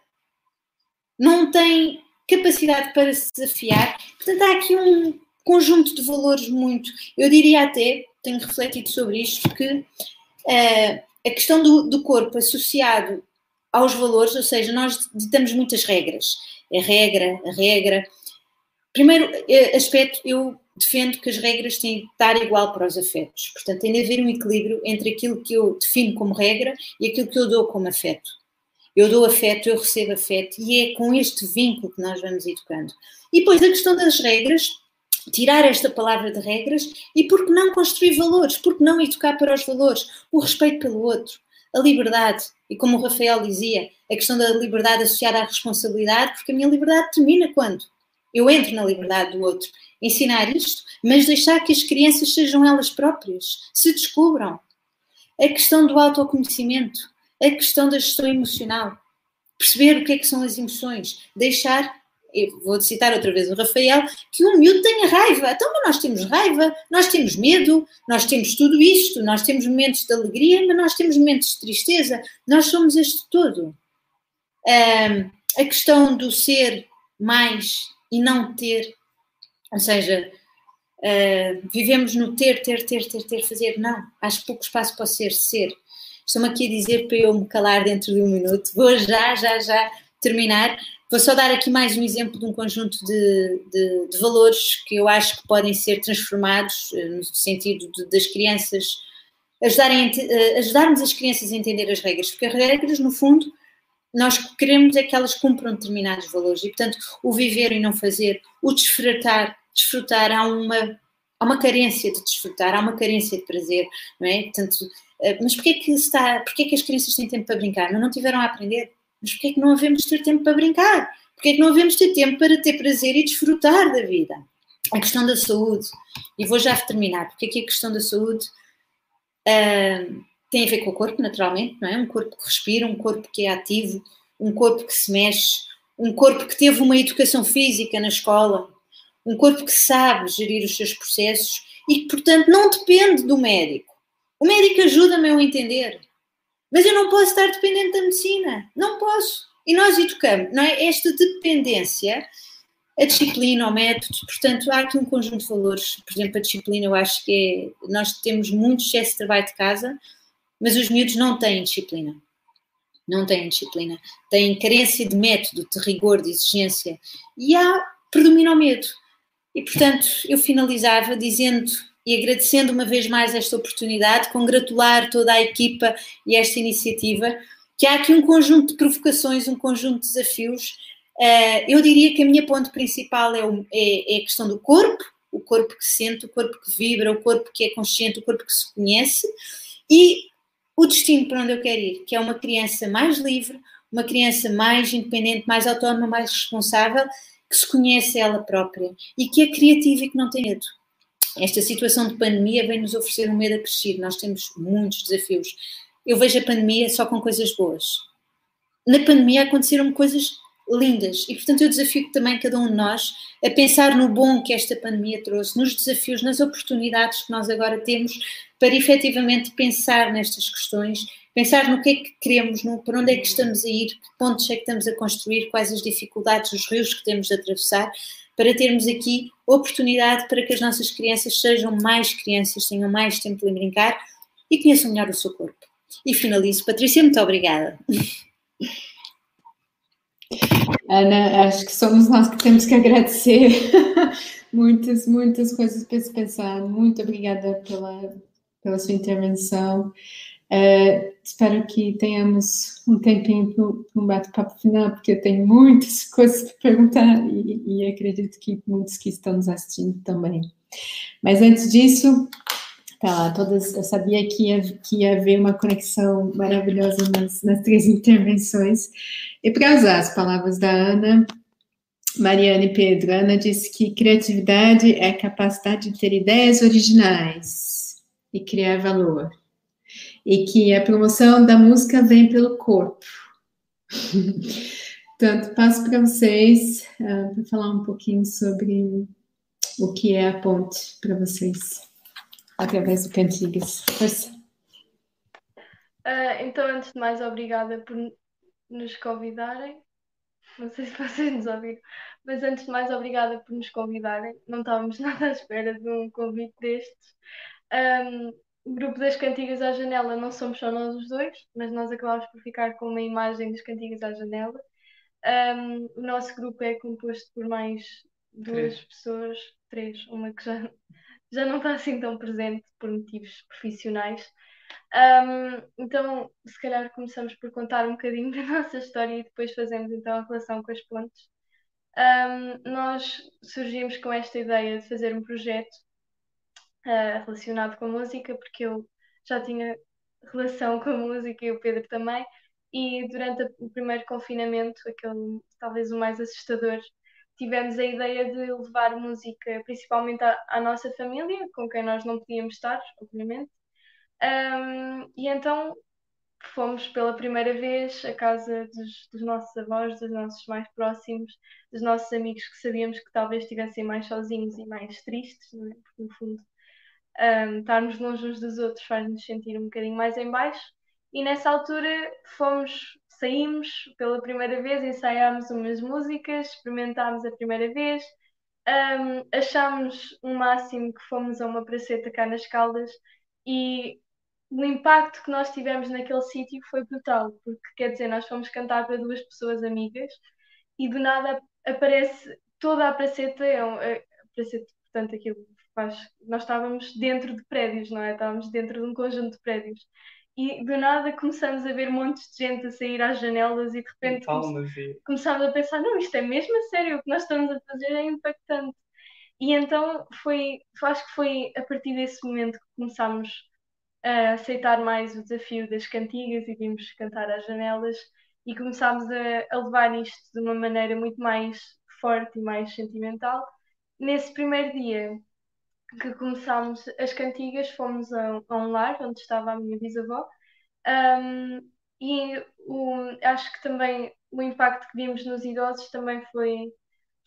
não têm capacidade para se desafiar. Portanto, há aqui um conjunto de valores muito. Eu diria até, tenho refletido sobre isto, que uh, a questão do, do, corpo associado aos valores, ou seja, nós ditamos muitas regras. A regra, a regra. Primeiro eh, aspecto, eu defendo que as regras têm de estar igual para os afetos. Portanto, tem de haver um equilíbrio entre aquilo que eu defino como regra e aquilo que eu dou como afeto. Eu dou afeto, eu recebo afeto e é com este vínculo que nós vamos educando. E depois a questão das regras, tirar esta palavra de regras e por que não construir valores, por que não educar para os valores, o respeito pelo outro, a liberdade, e como o Rafael dizia, a questão da liberdade associada à responsabilidade, porque a minha liberdade termina quando? Eu entro na liberdade do outro. Ensinar isto, mas deixar que as crianças sejam elas próprias, se descubram. A questão do autoconhecimento, a questão da gestão emocional, perceber o que é que são as emoções, deixar eu vou citar outra vez o Rafael, que o miúdo tenha raiva. Então, mas nós temos raiva, nós temos medo, nós temos tudo isto, nós temos momentos de alegria, mas nós temos momentos de tristeza, nós somos este todo. Um, a questão do ser mais e não ter, ou seja, uh, vivemos no ter, ter, ter, ter, ter, fazer, não, acho pouco espaço para ser, ser. Estou-me aqui a dizer para eu me calar dentro de um minuto, vou já, já, já terminar. Vou só dar aqui mais um exemplo de um conjunto de, de, de valores que eu acho que podem ser transformados eh, no sentido de, das crianças ajudarem, uh, ajudarmos as crianças a entender as regras, porque as regras, no fundo, nós queremos é que elas cumpram determinados valores e, portanto, o viver e não fazer, o desfrutar, desfrutar, há uma, há uma carência de desfrutar, há uma carência de prazer, não é? Portanto, uh, mas porquê que, está, porquê que as crianças têm tempo para brincar? Não, não tiveram a aprender? Mas porquê que não havemos ter tempo para brincar? Porquê que não havemos ter tempo para ter prazer e desfrutar da vida? A questão da saúde, e vou já terminar, porque aqui a questão da saúde uh, tem a ver com o corpo, naturalmente, não é? Um corpo que respira, um corpo que é ativo, um corpo que se mexe, um corpo que teve uma educação física na escola, um corpo que sabe gerir os seus processos e que, portanto, não depende do médico. O médico ajuda-me a entender, mas eu não posso estar dependente da medicina, não posso. E nós educamos, não é? Esta dependência, a disciplina, o método, portanto, há aqui um conjunto de valores. Por exemplo, a disciplina, eu acho que é, nós temos muito excesso de trabalho de casa, mas os miúdos não têm disciplina. Não têm disciplina. Têm carência de método, de rigor, de exigência. E há, predomina o medo. E, portanto, eu finalizava dizendo e agradecendo uma vez mais esta oportunidade, congratular toda a equipa e esta iniciativa, que há aqui um conjunto de provocações, um conjunto de desafios. Uh, eu diria que a minha ponto principal é, é, é, a questão do corpo, o corpo que sente, o corpo que vibra, o corpo que é consciente, o corpo que se conhece e o destino para onde eu quero ir, que é uma criança mais livre, uma criança mais independente, mais autónoma, mais responsável, que se conhece ela própria e que é criativa e que não tem medo. Esta situação de pandemia vem nos oferecer um medo acrescido. Nós temos muitos desafios. Eu vejo a pandemia só com coisas boas. Na pandemia aconteceram coisas lindas e, portanto, eu desafio também cada um de nós a pensar no bom que esta pandemia trouxe, nos desafios, nas oportunidades que nós agora temos para efetivamente pensar nestas questões, pensar no que é que queremos, no, para onde é que estamos a ir, que pontos é que estamos a construir, quais as dificuldades, os rios que temos de atravessar, para termos aqui oportunidade para que as nossas crianças sejam mais crianças, tenham mais tempo de brincar e conheçam melhor o seu corpo. E finalizo. Patrícia, muito obrigada. Ana, acho que somos nós que temos que agradecer muitas, muitas coisas para se pensar. Muito obrigada pela, pela sua intervenção. Uh, espero que tenhamos um tempinho para um bate-papo final, porque tenho muitas coisas para perguntar e, e, acredito que muitos que estão nos assistindo também. Mas antes disso, tá lá, todas, eu sabia que ia, que ia haver uma conexão maravilhosa nas, nas três intervenções. E para usar as palavras da Ana, Mariana e Pedro, Ana disse que criatividade é a capacidade de ter ideias originais e criar valor e que a promoção da música vem pelo corpo. Portanto, passo para vocês uh, para falar um pouquinho sobre o que é a ponte para vocês, através do Cantigas. Força. Uh, então, antes de mais, obrigada por nos convidarem. Não sei se vocês nos ouvem, mas antes de mais, obrigada por nos convidarem. Não estávamos nada à espera de um convite destes. Um, o grupo das cantigas à janela não somos só nós os dois, mas nós acabamos por ficar com uma imagem das cantigas à janela. Um, o nosso grupo é composto por mais duas três. pessoas, três, uma que já, já não está assim tão presente por motivos profissionais. Um, então, se calhar começamos por contar um bocadinho da nossa história e depois fazemos então a relação com as pontes. Um, nós surgimos com esta ideia de fazer um projeto uh, relacionado com a música, porque eu já tinha relação com a música e o Pedro também. E durante o primeiro confinamento, aquele talvez o mais assustador, tivemos a ideia de levar música principalmente à, à nossa família, com quem nós não podíamos estar, obviamente. Um, e então fomos pela primeira vez à casa dos, dos, nossos avós, dos nossos mais próximos, dos nossos amigos que sabíamos que talvez estivessem mais sozinhos e mais tristes, é? porque no fundo um, estarmos longe uns dos outros faz-nos sentir um bocadinho mais em baixo. E nessa altura fomos, saímos pela primeira vez, ensaiámos umas músicas, experimentámos a primeira vez, um, achámos o máximo que fomos a uma praceta cá nas Caldas e o impacto que nós tivemos naquele sítio foi brutal, porque quer dizer, nós fomos cantar para duas pessoas amigas e do nada aparece toda a praceta, é um, a praceta, portanto, aquilo faz, nós estávamos dentro de prédios, não é? Estávamos dentro de um conjunto de prédios. E do nada começamos a ver montes de gente a sair às janelas e de repente Palmas e... começámos a pensar, não, isto é mesmo a sério, o que nós estamos a fazer é impactante. E então foi, acho que foi a partir desse momento que começámos a aceitar mais o desafio das cantigas e vimos cantar às janelas e começámos a, a levar isto de uma maneira muito mais forte e mais sentimental. Nesse primeiro dia que começámos as cantigas, fomos a, a um lar onde estava a minha bisavó. Um, e o, acho que também o impacto que vimos nos idosos também foi,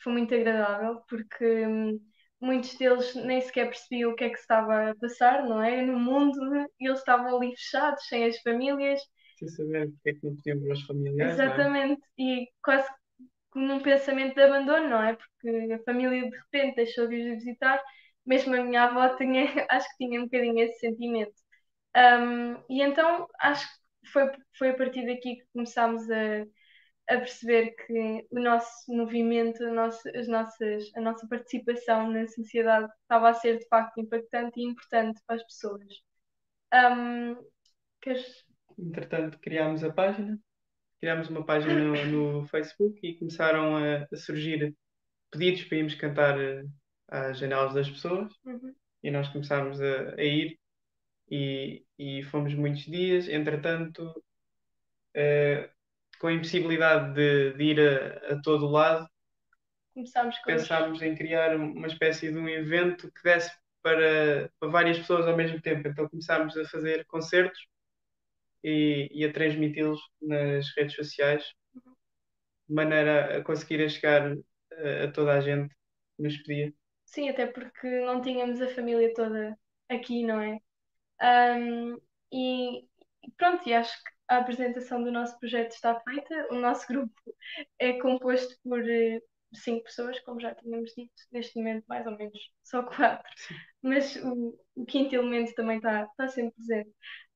foi muito agradável, porque um, muitos deles nem sequer percebiam o que é que se estava a passar, não é? No mundo, e eles estavam ali fechados, sem as famílias. Sem saber porque é que não podiam ver os familiares. Exatamente, é? e quase num pensamento de abandono, não é? Porque a família de repente deixou de ir visitar, mesmo a minha avó tinha, acho que tinha um bocadinho esse sentimento. Um, e então acho que foi, foi a partir daqui que começámos a, a perceber que o nosso movimento, a nossa, as nossas, a nossa participação na sociedade estava a ser de facto impactante e importante para as pessoas. Um, queres... Entretanto, criámos a página, criámos uma página no, no Facebook e começaram a, a, surgir pedidos para irmos cantar eh, às janelas das pessoas uhum. e nós começámos a, a ir e, e, fomos muitos dias. Entretanto, uh, com a impossibilidade de, de ir a, a, todo lado, pensámos em criar uma espécie de um evento que desse para, para várias pessoas ao mesmo tempo. Então começámos a fazer concertos e, e a transmiti-los nas redes sociais, de maneira a conseguir chegar a, a toda a gente que nos pedia. Sim, até porque não tínhamos a família toda aqui, não é? Um, e pronto, e acho que a apresentação do nosso projeto está feita. O nosso grupo é composto por eh, cinco pessoas, como já tínhamos dito, neste momento mais ou menos só quatro, mas o, o quinto elemento também está, sempre presente.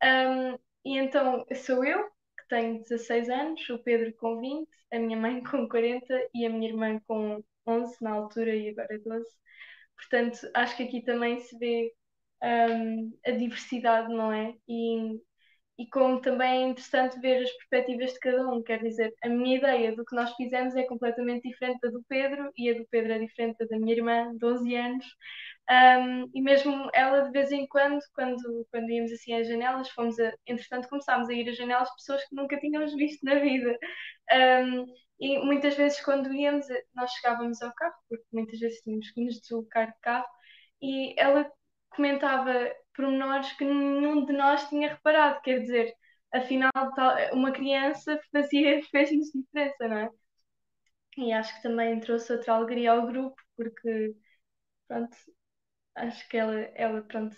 Um, e então sou eu, que tenho 16 anos, o Pedro com 20, a minha mãe com 40 e a minha irmã com 11 na altura e agora 12. Portanto, acho que aqui também se vê um, a diversidade, não é? E, e como também é interessante ver as perspectivas de cada um. Quer dizer, a minha ideia do que nós fizemos é completamente diferente da do Pedro e a do Pedro é diferente da da minha irmã, 12 anos. Um, e mesmo ela, de vez em quando, quando, quando íamos assim às janelas, fomos a, entretanto começámos a ir às janelas pessoas que nunca tínhamos visto na vida. Um, e muitas vezes, quando íamos, nós chegávamos ao carro, porque muitas vezes tínhamos que nos deslocar de carro, e ela comentava pormenores que nenhum de nós tinha reparado, quer dizer, afinal, uma criança fazia, fez-nos diferença, não é? E acho que também trouxe outra alegria ao grupo, porque, pronto, acho que ela, ela pronto,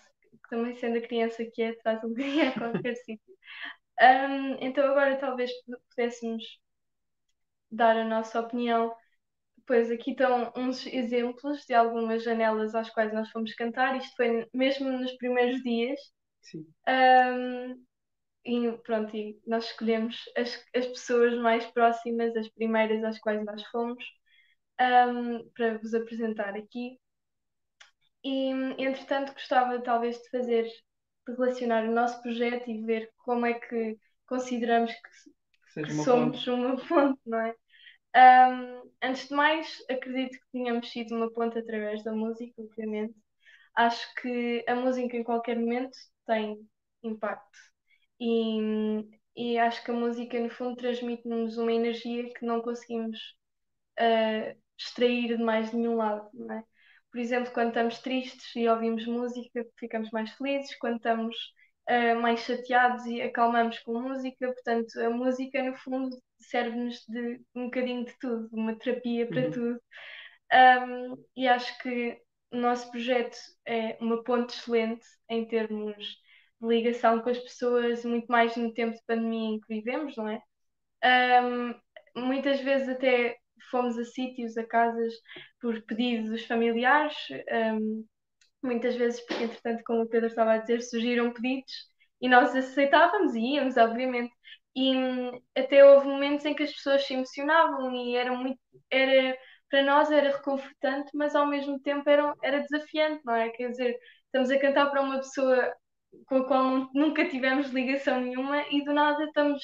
também sendo a criança que é, traz alegria a qualquer sítio. Um, então agora talvez pudéssemos dar a nossa opinião Pois aqui estão uns exemplos de algumas janelas às quais nós fomos cantar. Isto foi mesmo nos primeiros dias. Sim. Um, e pronto, e nós escolhemos as, as pessoas mais próximas, as primeiras às quais nós fomos, um, para vos apresentar aqui. E entretanto gostava talvez de fazer, de relacionar o nosso projeto e ver como é que consideramos que, que, que somos ponte. uma fonte, não é? Um, antes de mais, acredito que tínhamos sido uma ponte através da música, obviamente. Acho que a música em qualquer momento tem impacto. E, e acho que a música, no fundo, transmite-nos uma energia que não conseguimos uh, extrair de mais nenhum lado. Não é? Por exemplo, quando estamos tristes e ouvimos música, ficamos mais felizes. Quando estamos uh, mais chateados e acalmamos com música. Portanto, a música, no fundo, serve-nos de um bocadinho de tudo, uma terapia para uhum. tudo. Um, e acho que o nosso projeto é uma ponte excelente em termos de ligação com as pessoas, muito mais no tempo de pandemia em que vivemos, não é? Um, muitas vezes até fomos a sítios, a casas, por pedido dos familiares, um, muitas vezes, porque entretanto, como o Pedro estava a dizer, surgiram pedidos e nós aceitávamos e íamos, obviamente. E hum, até houve momentos em que as pessoas se emocionavam e era muito, era para nós era reconfortante, mas ao mesmo tempo era, era desafiante, não é? Quer dizer, estamos a cantar para uma pessoa com a qual nunca tivemos ligação nenhuma e do nada estamos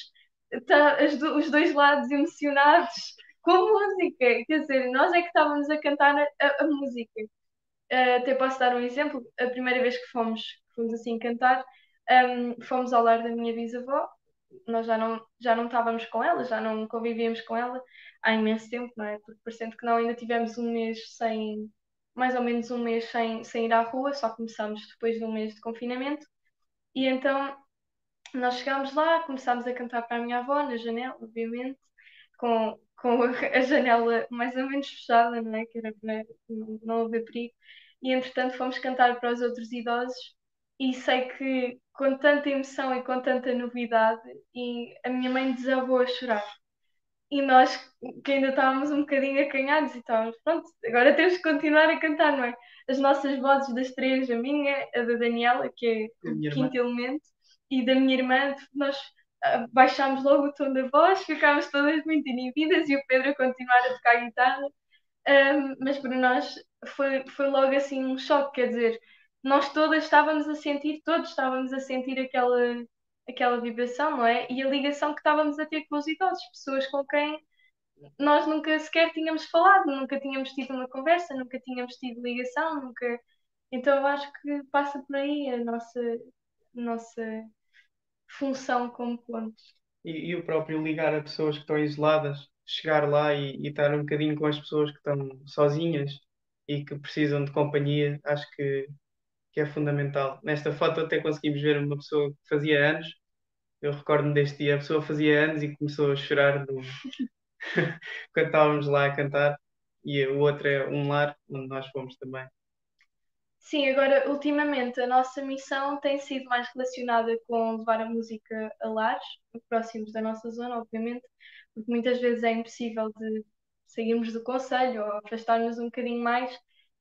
tá, os dois lados emocionados com a música. Quer dizer, nós é que estávamos a cantar a, a música. Uh, até posso dar um exemplo. A primeira vez que fomos, fomos assim cantar, um, fomos ao lar da minha bisavó. Nós já não, já não estávamos com ela, já não convivíamos com ela há imenso tempo, não é? Porque parecendo que não, ainda tivemos um mês sem, mais ou menos um mês sem, sem ir à rua, só começámos depois de um mês de confinamento. E então nós chegámos lá, começámos a cantar para a minha avó na janela, obviamente, com, com a janela mais ou menos fechada, não é? Que era para não haver perigo. E entretanto fomos cantar para os outros idosos e sei que com tanta emoção e com tanta novidade, e a minha mãe desabou a chorar. E nós, que ainda estávamos um bocadinho acanhados, e estávamos, pronto, agora temos que continuar a cantar, não é? As nossas vozes das três, a minha, a da Daniela, que é o quinto elemento, e da minha irmã, nós uh, baixámos logo o tom da voz, ficámos todas muito inibidas e o Pedro a continuar a tocar guitarra. Um, mas para nós foi, foi logo assim um choque, quer dizer, nós todas estávamos a sentir, todos estávamos a sentir aquela, aquela vibração, não é? E a ligação que estávamos a ter com os idosos, pessoas com quem nós nunca sequer tínhamos falado, nunca tínhamos tido uma conversa, nunca tínhamos tido ligação, nunca. Então eu acho que passa por aí a nossa, nossa função como pontos. E, e, o próprio ligar a pessoas que estão isoladas, chegar lá e, e estar um bocadinho com as pessoas que estão sozinhas e que precisam de companhia, acho que, é fundamental. Nesta foto até conseguimos ver uma pessoa que fazia anos, eu recordo-me deste dia, a pessoa fazia anos e começou a chorar quando estávamos lá a cantar, e o outro é um lar onde nós fomos também. Sim, agora, ultimamente, a nossa missão tem sido mais relacionada com levar a música a lares, próximos da nossa zona, obviamente, porque muitas vezes é impossível de sairmos do conselho ou afastar-nos um bocadinho mais,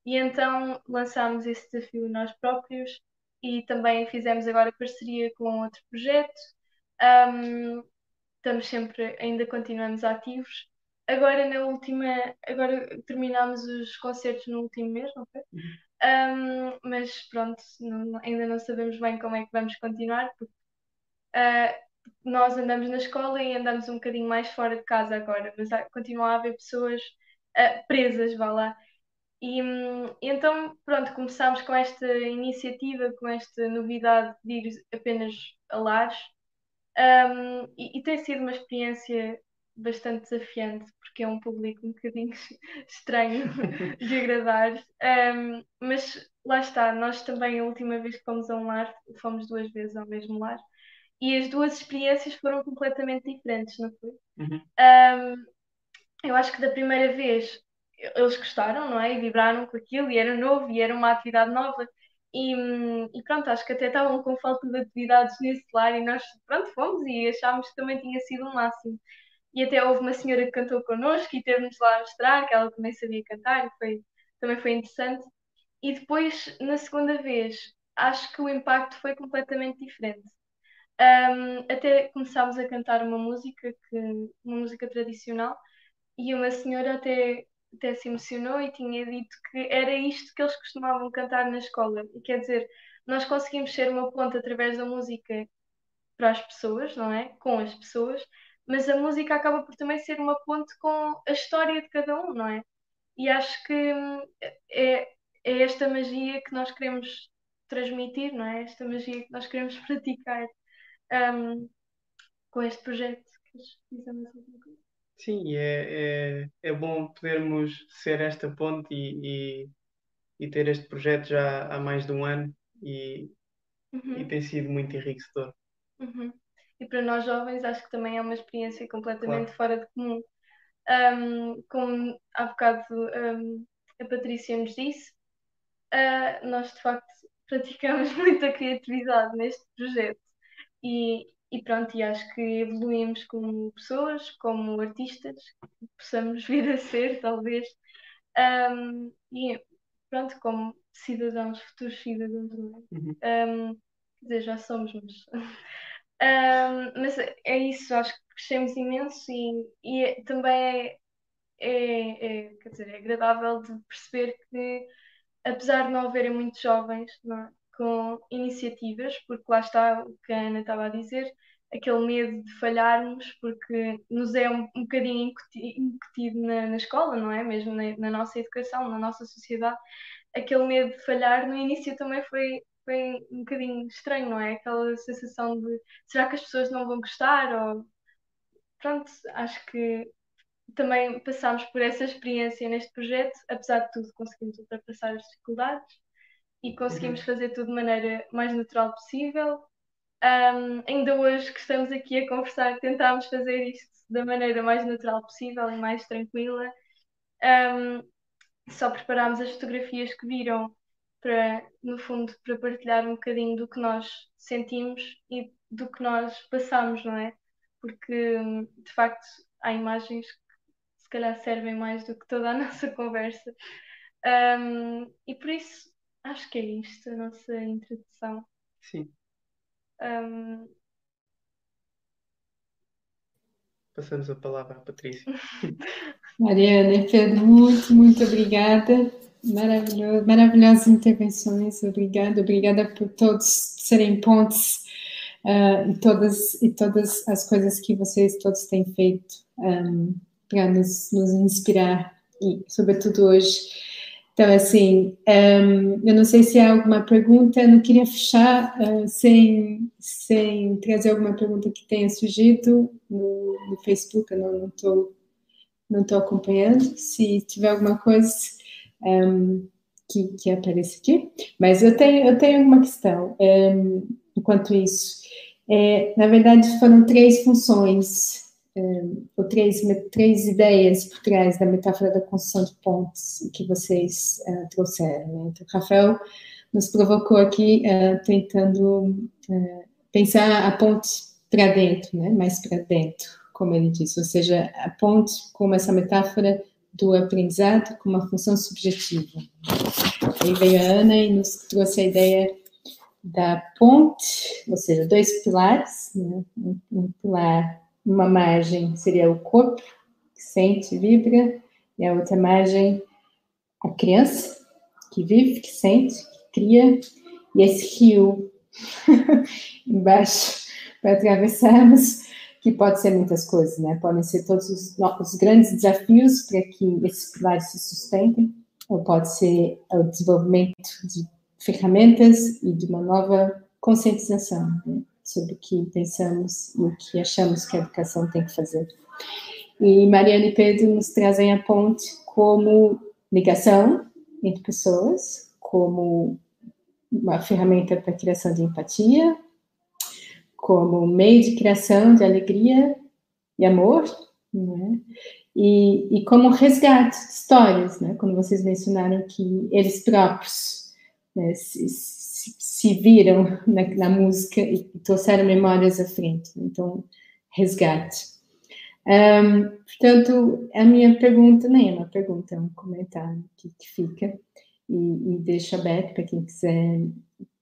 e então lançámos esse desafio nós próprios e também fizemos agora parceria com outro projeto. Um, estamos sempre, ainda continuamos ativos. Agora na última, agora terminámos os concertos no último mês, não foi? Uhum. Um, mas pronto, não, ainda não sabemos bem como é que vamos continuar, porque uh, nós andamos na escola e andamos um bocadinho mais fora de casa agora, mas há, continua a haver pessoas uh, presas, vá lá. E, um, então, pronto, começámos com esta iniciativa, com esta novidade de ir apenas a lares, um, e, e tem sido uma experiência bastante desafiante, porque é um público um bocadinho estranho de agradar. Um, mas lá está, nós também, a última vez que fomos a um lar, fomos duas vezes ao mesmo lar, e as duas experiências foram completamente diferentes, não foi? Uhum. Um, eu acho que da primeira vez eles gostaram, não é? E vibraram com aquilo, e era novo, e era uma atividade nova. E, e, pronto, acho que até estavam com falta de atividades nesse lar e nós, pronto, fomos e achámos que também tinha sido o máximo. E até houve uma senhora que cantou connosco e teve-nos lá a mostrar que ela também sabia cantar e foi, também foi interessante. E depois, na segunda vez, acho que o impacto foi completamente diferente. Um, até começámos a cantar uma música, que, uma música tradicional, e uma senhora até, até se emocionou e tinha dito que era isto que eles costumavam cantar na escola. E quer dizer, nós conseguimos ser uma ponte através da música para as pessoas, não é? Com as pessoas, mas a música acaba por também ser uma ponte com a história de cada um, não é? E acho que hum, é, é esta magia que nós queremos transmitir, não é? Esta magia que nós queremos praticar um, com este projeto. Sim, é, é, é bom podermos ser esta ponte e, e, e ter este projeto já há mais de um ano e, uhum. e tem sido muito enriquecedor. Uhum e para nós jovens acho que também é uma experiência completamente claro. fora de comum. Um, como há bocado um, a Patrícia nos disse, uh, nós de facto praticamos muita criatividade neste projeto e, e pronto, e acho que evoluímos como pessoas, como artistas, possamos vir a ser, talvez, um, e pronto, como cidadãos, futuros cidadãos, não é? Uhum. Um, quer dizer, já somos, mas Um, mas é isso, acho que crescemos imenso e, e é, também é, é, é, quer dizer, é agradável de perceber que, apesar de não haverem muitos jovens é? Com iniciativas, porque lá está o que a Ana estava a dizer, aquele medo de falharmos, porque nos é um, um bocadinho incutido na, na, escola, não é? Mesmo na, na, nossa educação, na nossa sociedade, aquele medo de falhar no início também foi, foi um bocadinho estranho, não é? Aquela sensação de será que as pessoas não vão gostar? Ou pronto, acho que também passámos por essa experiência neste projeto, apesar de tudo conseguimos ultrapassar as dificuldades e conseguimos uhum. fazer tudo de maneira mais natural possível um, ainda hoje que estamos aqui a conversar, tentámos fazer isto da maneira mais natural possível e mais tranquila. Um, só preparámos as fotografias que viram para, no fundo, para partilhar um bocadinho do que nós sentimos e do que nós passamos, não é? Porque, de facto, há imagens que se calhar servem mais do que toda a nossa conversa. Um, e por isso, acho que é isto a nossa introdução. Sim. Um... Passamos a palavra à Patrícia. Mariana, Pedro, muito, muito obrigada. Maravilhoso, maravilhosas intervenções, obrigada, obrigada por todos serem pontes uh, e, todas, e todas as coisas que vocês todos têm feito um, para nos, nos inspirar e, sobretudo hoje, então, assim, um, eu não sei se há alguma pergunta, eu não queria fechar uh, sem, sem trazer alguma pergunta que tenha surgido no, no Facebook, eu não estou não tô acompanhando. Se tiver alguma coisa um, que, que apareça aqui. Mas eu tenho, eu tenho uma questão um, enquanto isso. É, na verdade, foram três funções ou três, três ideias por trás da metáfora da construção de pontes que vocês uh, trouxeram. Né? Então, Rafael nos provocou aqui uh, tentando uh, pensar a ponte para dentro, né? mais para dentro, como ele disse, ou seja, a ponte como essa metáfora do aprendizado com uma função subjetiva. Aí veio a Ana e nos trouxe a ideia da ponte, ou seja, dois pilares, né? um, um pilar uma margem seria o corpo, que sente, vibra, e a outra margem, a criança, que vive, que sente, que cria, e esse rio embaixo para atravessarmos, que pode ser muitas coisas, né? Podem ser todos os, os grandes desafios para que esses pilares se sustentem, ou pode ser o desenvolvimento de ferramentas e de uma nova conscientização. Né? Sobre o que pensamos e o que achamos que a educação tem que fazer. E Mariana e Pedro nos trazem a ponte como ligação entre pessoas, como uma ferramenta para a criação de empatia, como meio de criação de alegria e amor, né? e, e como resgate de histórias, né? quando vocês mencionaram que eles próprios né, se, se, viram na, na, música e trouxeram memórias à frente. Então, resgate. Um, portanto, a minha pergunta nem é uma pergunta, é um comentário que, que fica e, e deixo aberto para quem quiser,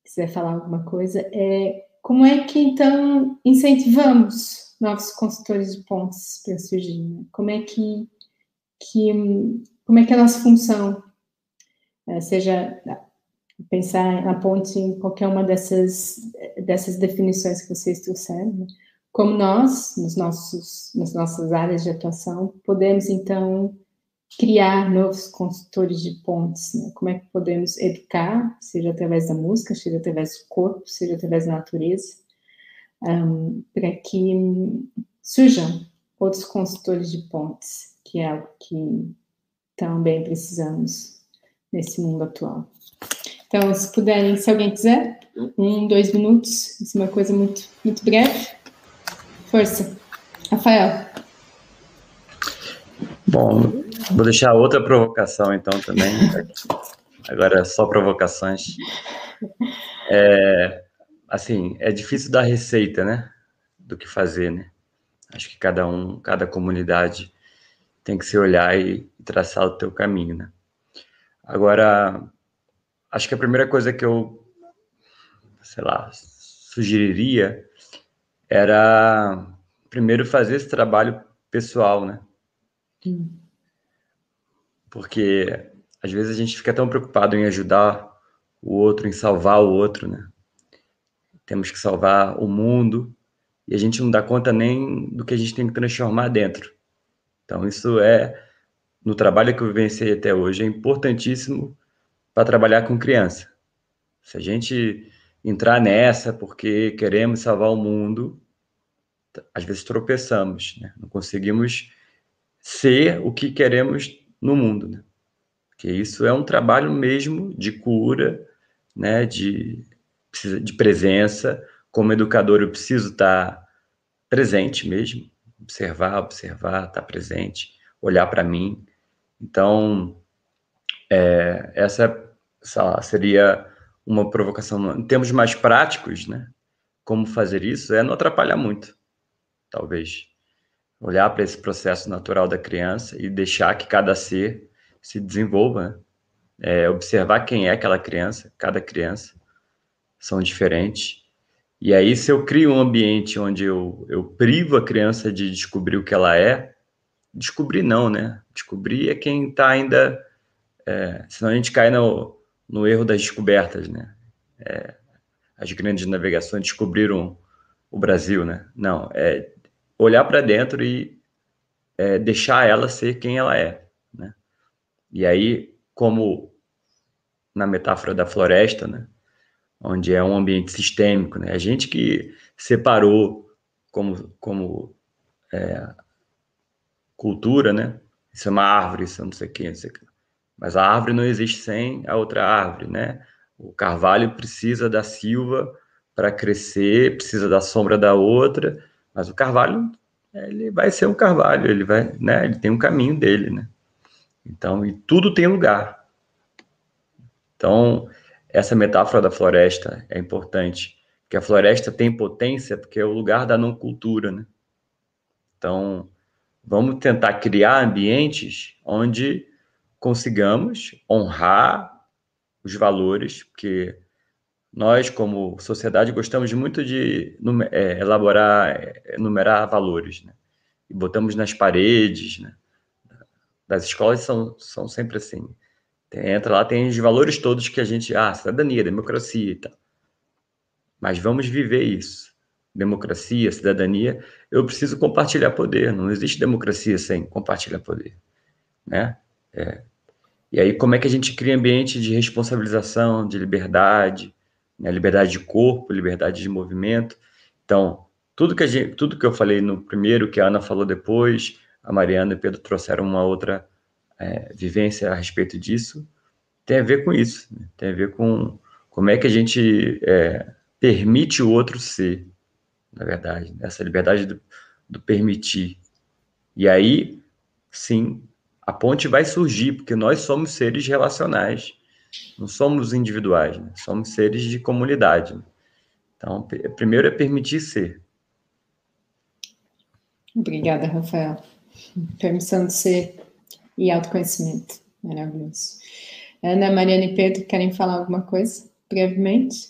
quiser falar alguma coisa. É como é que então incentivamos novos consultores de pontes para surgir? Né? Como é que, que como é que é a nossa função, eh, seja pensar na ponte em qualquer uma dessas, dessas definições que vocês trouxeram, né? como nós, nos nossos, nas nossas áreas de atuação, podemos, então, criar novos consultores de pontes, né? como é que podemos educar, seja através da música, seja através do corpo, seja através da natureza, um, para que surjam outros consultores de pontes, que é algo que também precisamos nesse mundo atual. Então, se puderem, se alguém quiser, um, dois minutos, isso é uma coisa muito, muito breve. Força. Rafael. Bom, vou deixar outra provocação então também. Agora só provocações. É, assim, é difícil dar receita, né? Do que fazer, né? Acho que cada um, cada comunidade tem que se olhar e traçar o teu caminho, né? Agora, acho que a primeira coisa que eu, sei lá, sugeriria era primeiro fazer esse trabalho pessoal, né? porque às vezes a gente fica tão preocupado em ajudar o outro, em salvar o outro, né? Temos que salvar o mundo e a gente não dá conta nem do que a gente tem que transformar dentro. Então, isso é, no trabalho que eu vivenciei até hoje, é importantíssimo para trabalhar com criança. Se a gente entrar nessa porque queremos salvar o mundo, às vezes tropeçamos, né? não conseguimos ser o que queremos no mundo. Né? Porque isso é um trabalho mesmo de cura, né? de, de presença. Como educador, eu preciso estar presente mesmo, observar, observar, estar presente, olhar para mim. Então, é, essa, essa seria uma provocação. Em termos mais práticos, né? Como fazer isso é não atrapalhar muito, talvez. Olhar para esse processo natural da criança e deixar que cada ser se desenvolva. Né? É, observar quem é aquela criança, cada criança são diferentes. E aí, se eu crio um ambiente onde eu, eu privo a criança de descobrir o que ela é, descobrir não, né? Descobrir é quem está ainda. É, senão a gente cai no, no erro das descobertas, né? É, as grandes navegações descobriram o Brasil, né? Não, é olhar para dentro e é, deixar ela ser quem ela é, né? E aí, como na metáfora da floresta, né? Onde é um ambiente sistêmico, né? A gente que separou como, como é, cultura, né? Isso é uma árvore, isso é não sei o que, não sei o. Mas a árvore não existe sem a outra árvore, né? O carvalho precisa da silva para crescer, precisa da sombra da outra, mas o carvalho ele vai ser um carvalho, ele vai, né? Ele tem um caminho dele, né? Então, e tudo tem lugar. Então, essa metáfora da floresta é importante, porque a floresta tem potência porque é o lugar da não cultura, né? Então, vamos tentar criar ambientes onde consigamos honrar os valores, porque nós, como sociedade, gostamos muito de é, elaborar, é, enumerar valores, né? E botamos nas paredes, né? Das escolas são, são sempre assim. Tem, entra lá, tem os valores todos que a gente... Ah, cidadania, democracia e tal. Mas vamos viver isso. Democracia, cidadania. Eu preciso compartilhar poder. Não existe democracia sem compartilhar poder, né? É. E aí, como é que a gente cria ambiente de responsabilização, de liberdade, né? liberdade de corpo, liberdade de movimento? Então, tudo que, gente, tudo que eu falei no primeiro, que a Ana falou depois, a Mariana e o Pedro trouxeram uma outra é, vivência a respeito disso, tem a ver com isso, né? tem a ver com como é que a gente é, permite o outro ser, na verdade, né? essa liberdade do, do permitir. E aí, sim, a ponte vai surgir, porque nós somos seres relacionais, não somos individuais, né? somos seres de comunidade. Né? Então, primeiro é permitir ser. Obrigada, Rafael. Permissão de ser e autoconhecimento. Maravilhoso. Ana, Mariana e Pedro, querem falar alguma coisa, brevemente?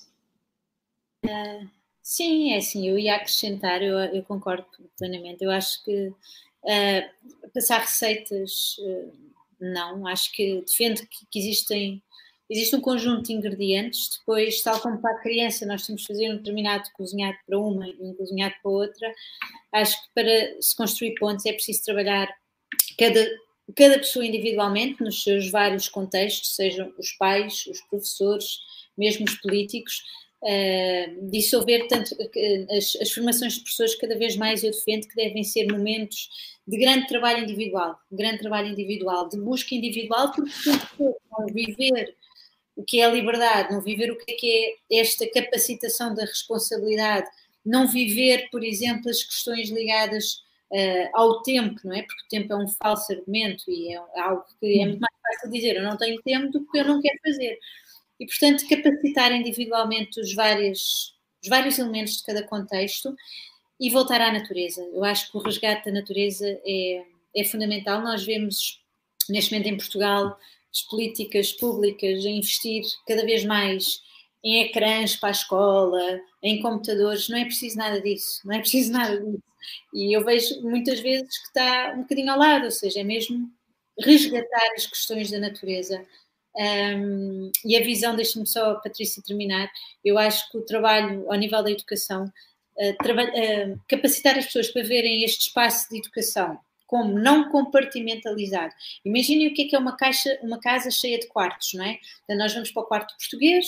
Uh, sim, é assim, eu ia acrescentar, eu, eu concordo plenamente. Eu acho que Uh, passar receitas, uh, não. Acho que defendo que, que, existem existe um conjunto de ingredientes. Depois, tal como para a criança, nós temos que fazer um determinado cozinhado para uma e um cozinhado para outra. Acho que para se construir pontos é preciso trabalhar cada, cada pessoa individualmente, nos seus vários contextos, sejam os pais, os professores, mesmo os políticos uh, dissolver tanto as, as, formações de professores cada vez mais eu defendo que devem ser momentos de grande trabalho individual, grande trabalho individual, de busca individual, porque não viver o que é a liberdade, não viver o que é, que é esta capacitação da responsabilidade, não viver, por exemplo, as questões ligadas uh, ao tempo, não é? Porque o tempo é um falso argumento e é algo que é muito mais fácil dizer eu não tenho tempo do que eu não quero fazer e, portanto, capacitar individualmente os vários, os vários elementos de cada contexto e voltar à natureza. Eu acho que o resgate da natureza é, é fundamental. Nós vemos, neste momento em Portugal, as políticas públicas a investir cada vez mais em ecrãs para a escola, em computadores, não é preciso nada disso, não é preciso nada disso. E eu vejo muitas vezes que está um bocadinho ao lado, ou seja, é mesmo resgatar as questões da natureza. Um, e a visão, deixe-me só, Patrícia, terminar. Eu acho que o trabalho ao nível da educação, uh, uh, capacitar as pessoas para verem este espaço de educação como não compartimentalizado. Imaginem o que é que é uma, caixa, uma casa cheia de quartos, não é? Então, nós vamos para o quarto português,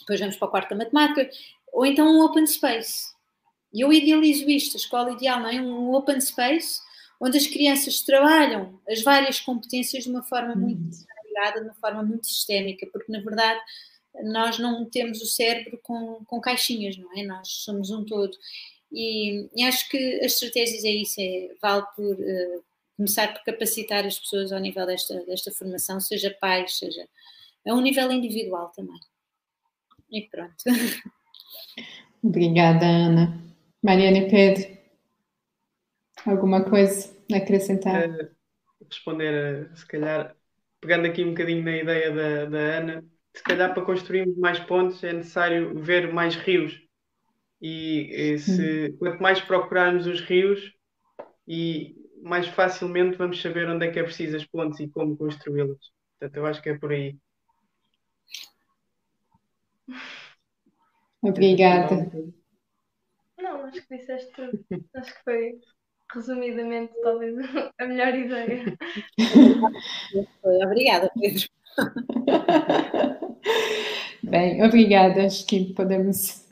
depois vamos para o quarto da matemática, ou então um open space. E eu idealizo isto, a escola ideal, não é? Um open space onde as crianças trabalham as várias competências de uma forma muito integrada, de uma forma muito sistémica, porque na verdade nós não temos o cérebro com, com caixinhas, não é? Nós somos um todo. E, e, acho que as estratégias é isso, é, vale por uh, começar por capacitar as pessoas ao nível desta, desta formação, seja pais, seja a um nível individual também. E pronto. Obrigada, Ana. Mariana e Pedro, alguma coisa a acrescentar? Uh, responder, se calhar, pegando aqui um bocadinho na ideia da, da Ana, se calhar para construirmos mais pontes é necessário ver mais rios e, e se, quanto mais procurarmos os rios e mais facilmente vamos saber onde é que é preciso as pontes e como construí-las. Portanto, eu acho que é por aí. Obrigada. Não, acho que disseste tudo. Acho que foi resumidamente talvez a melhor ideia. Obrigada, Pedro. Bem, obrigada. Acho que podemos.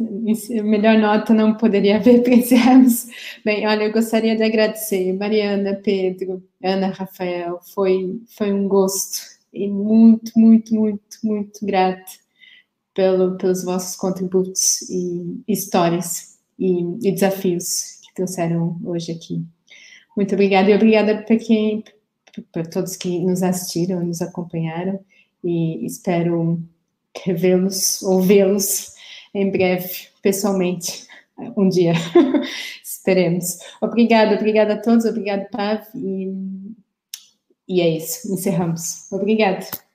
Melhor nota não poderia haver encerrarmos. Bem, olha, eu gostaria de agradecer Mariana, Pedro, Ana, Rafael. Foi, foi um gosto e muito, muito, muito, muito grata pelo, pelos vossos contributos e histórias e, e desafios trouxeram hoje aqui. Muito obrigada e obrigada para quem, para todos que nos assistiram, nos acompanharam e espero revê-los ou vê-los em breve, pessoalmente, um dia. Esperemos. Obrigada, obrigada a todos, obrigada, Pav, e, e é isso, encerramos. Obrigada.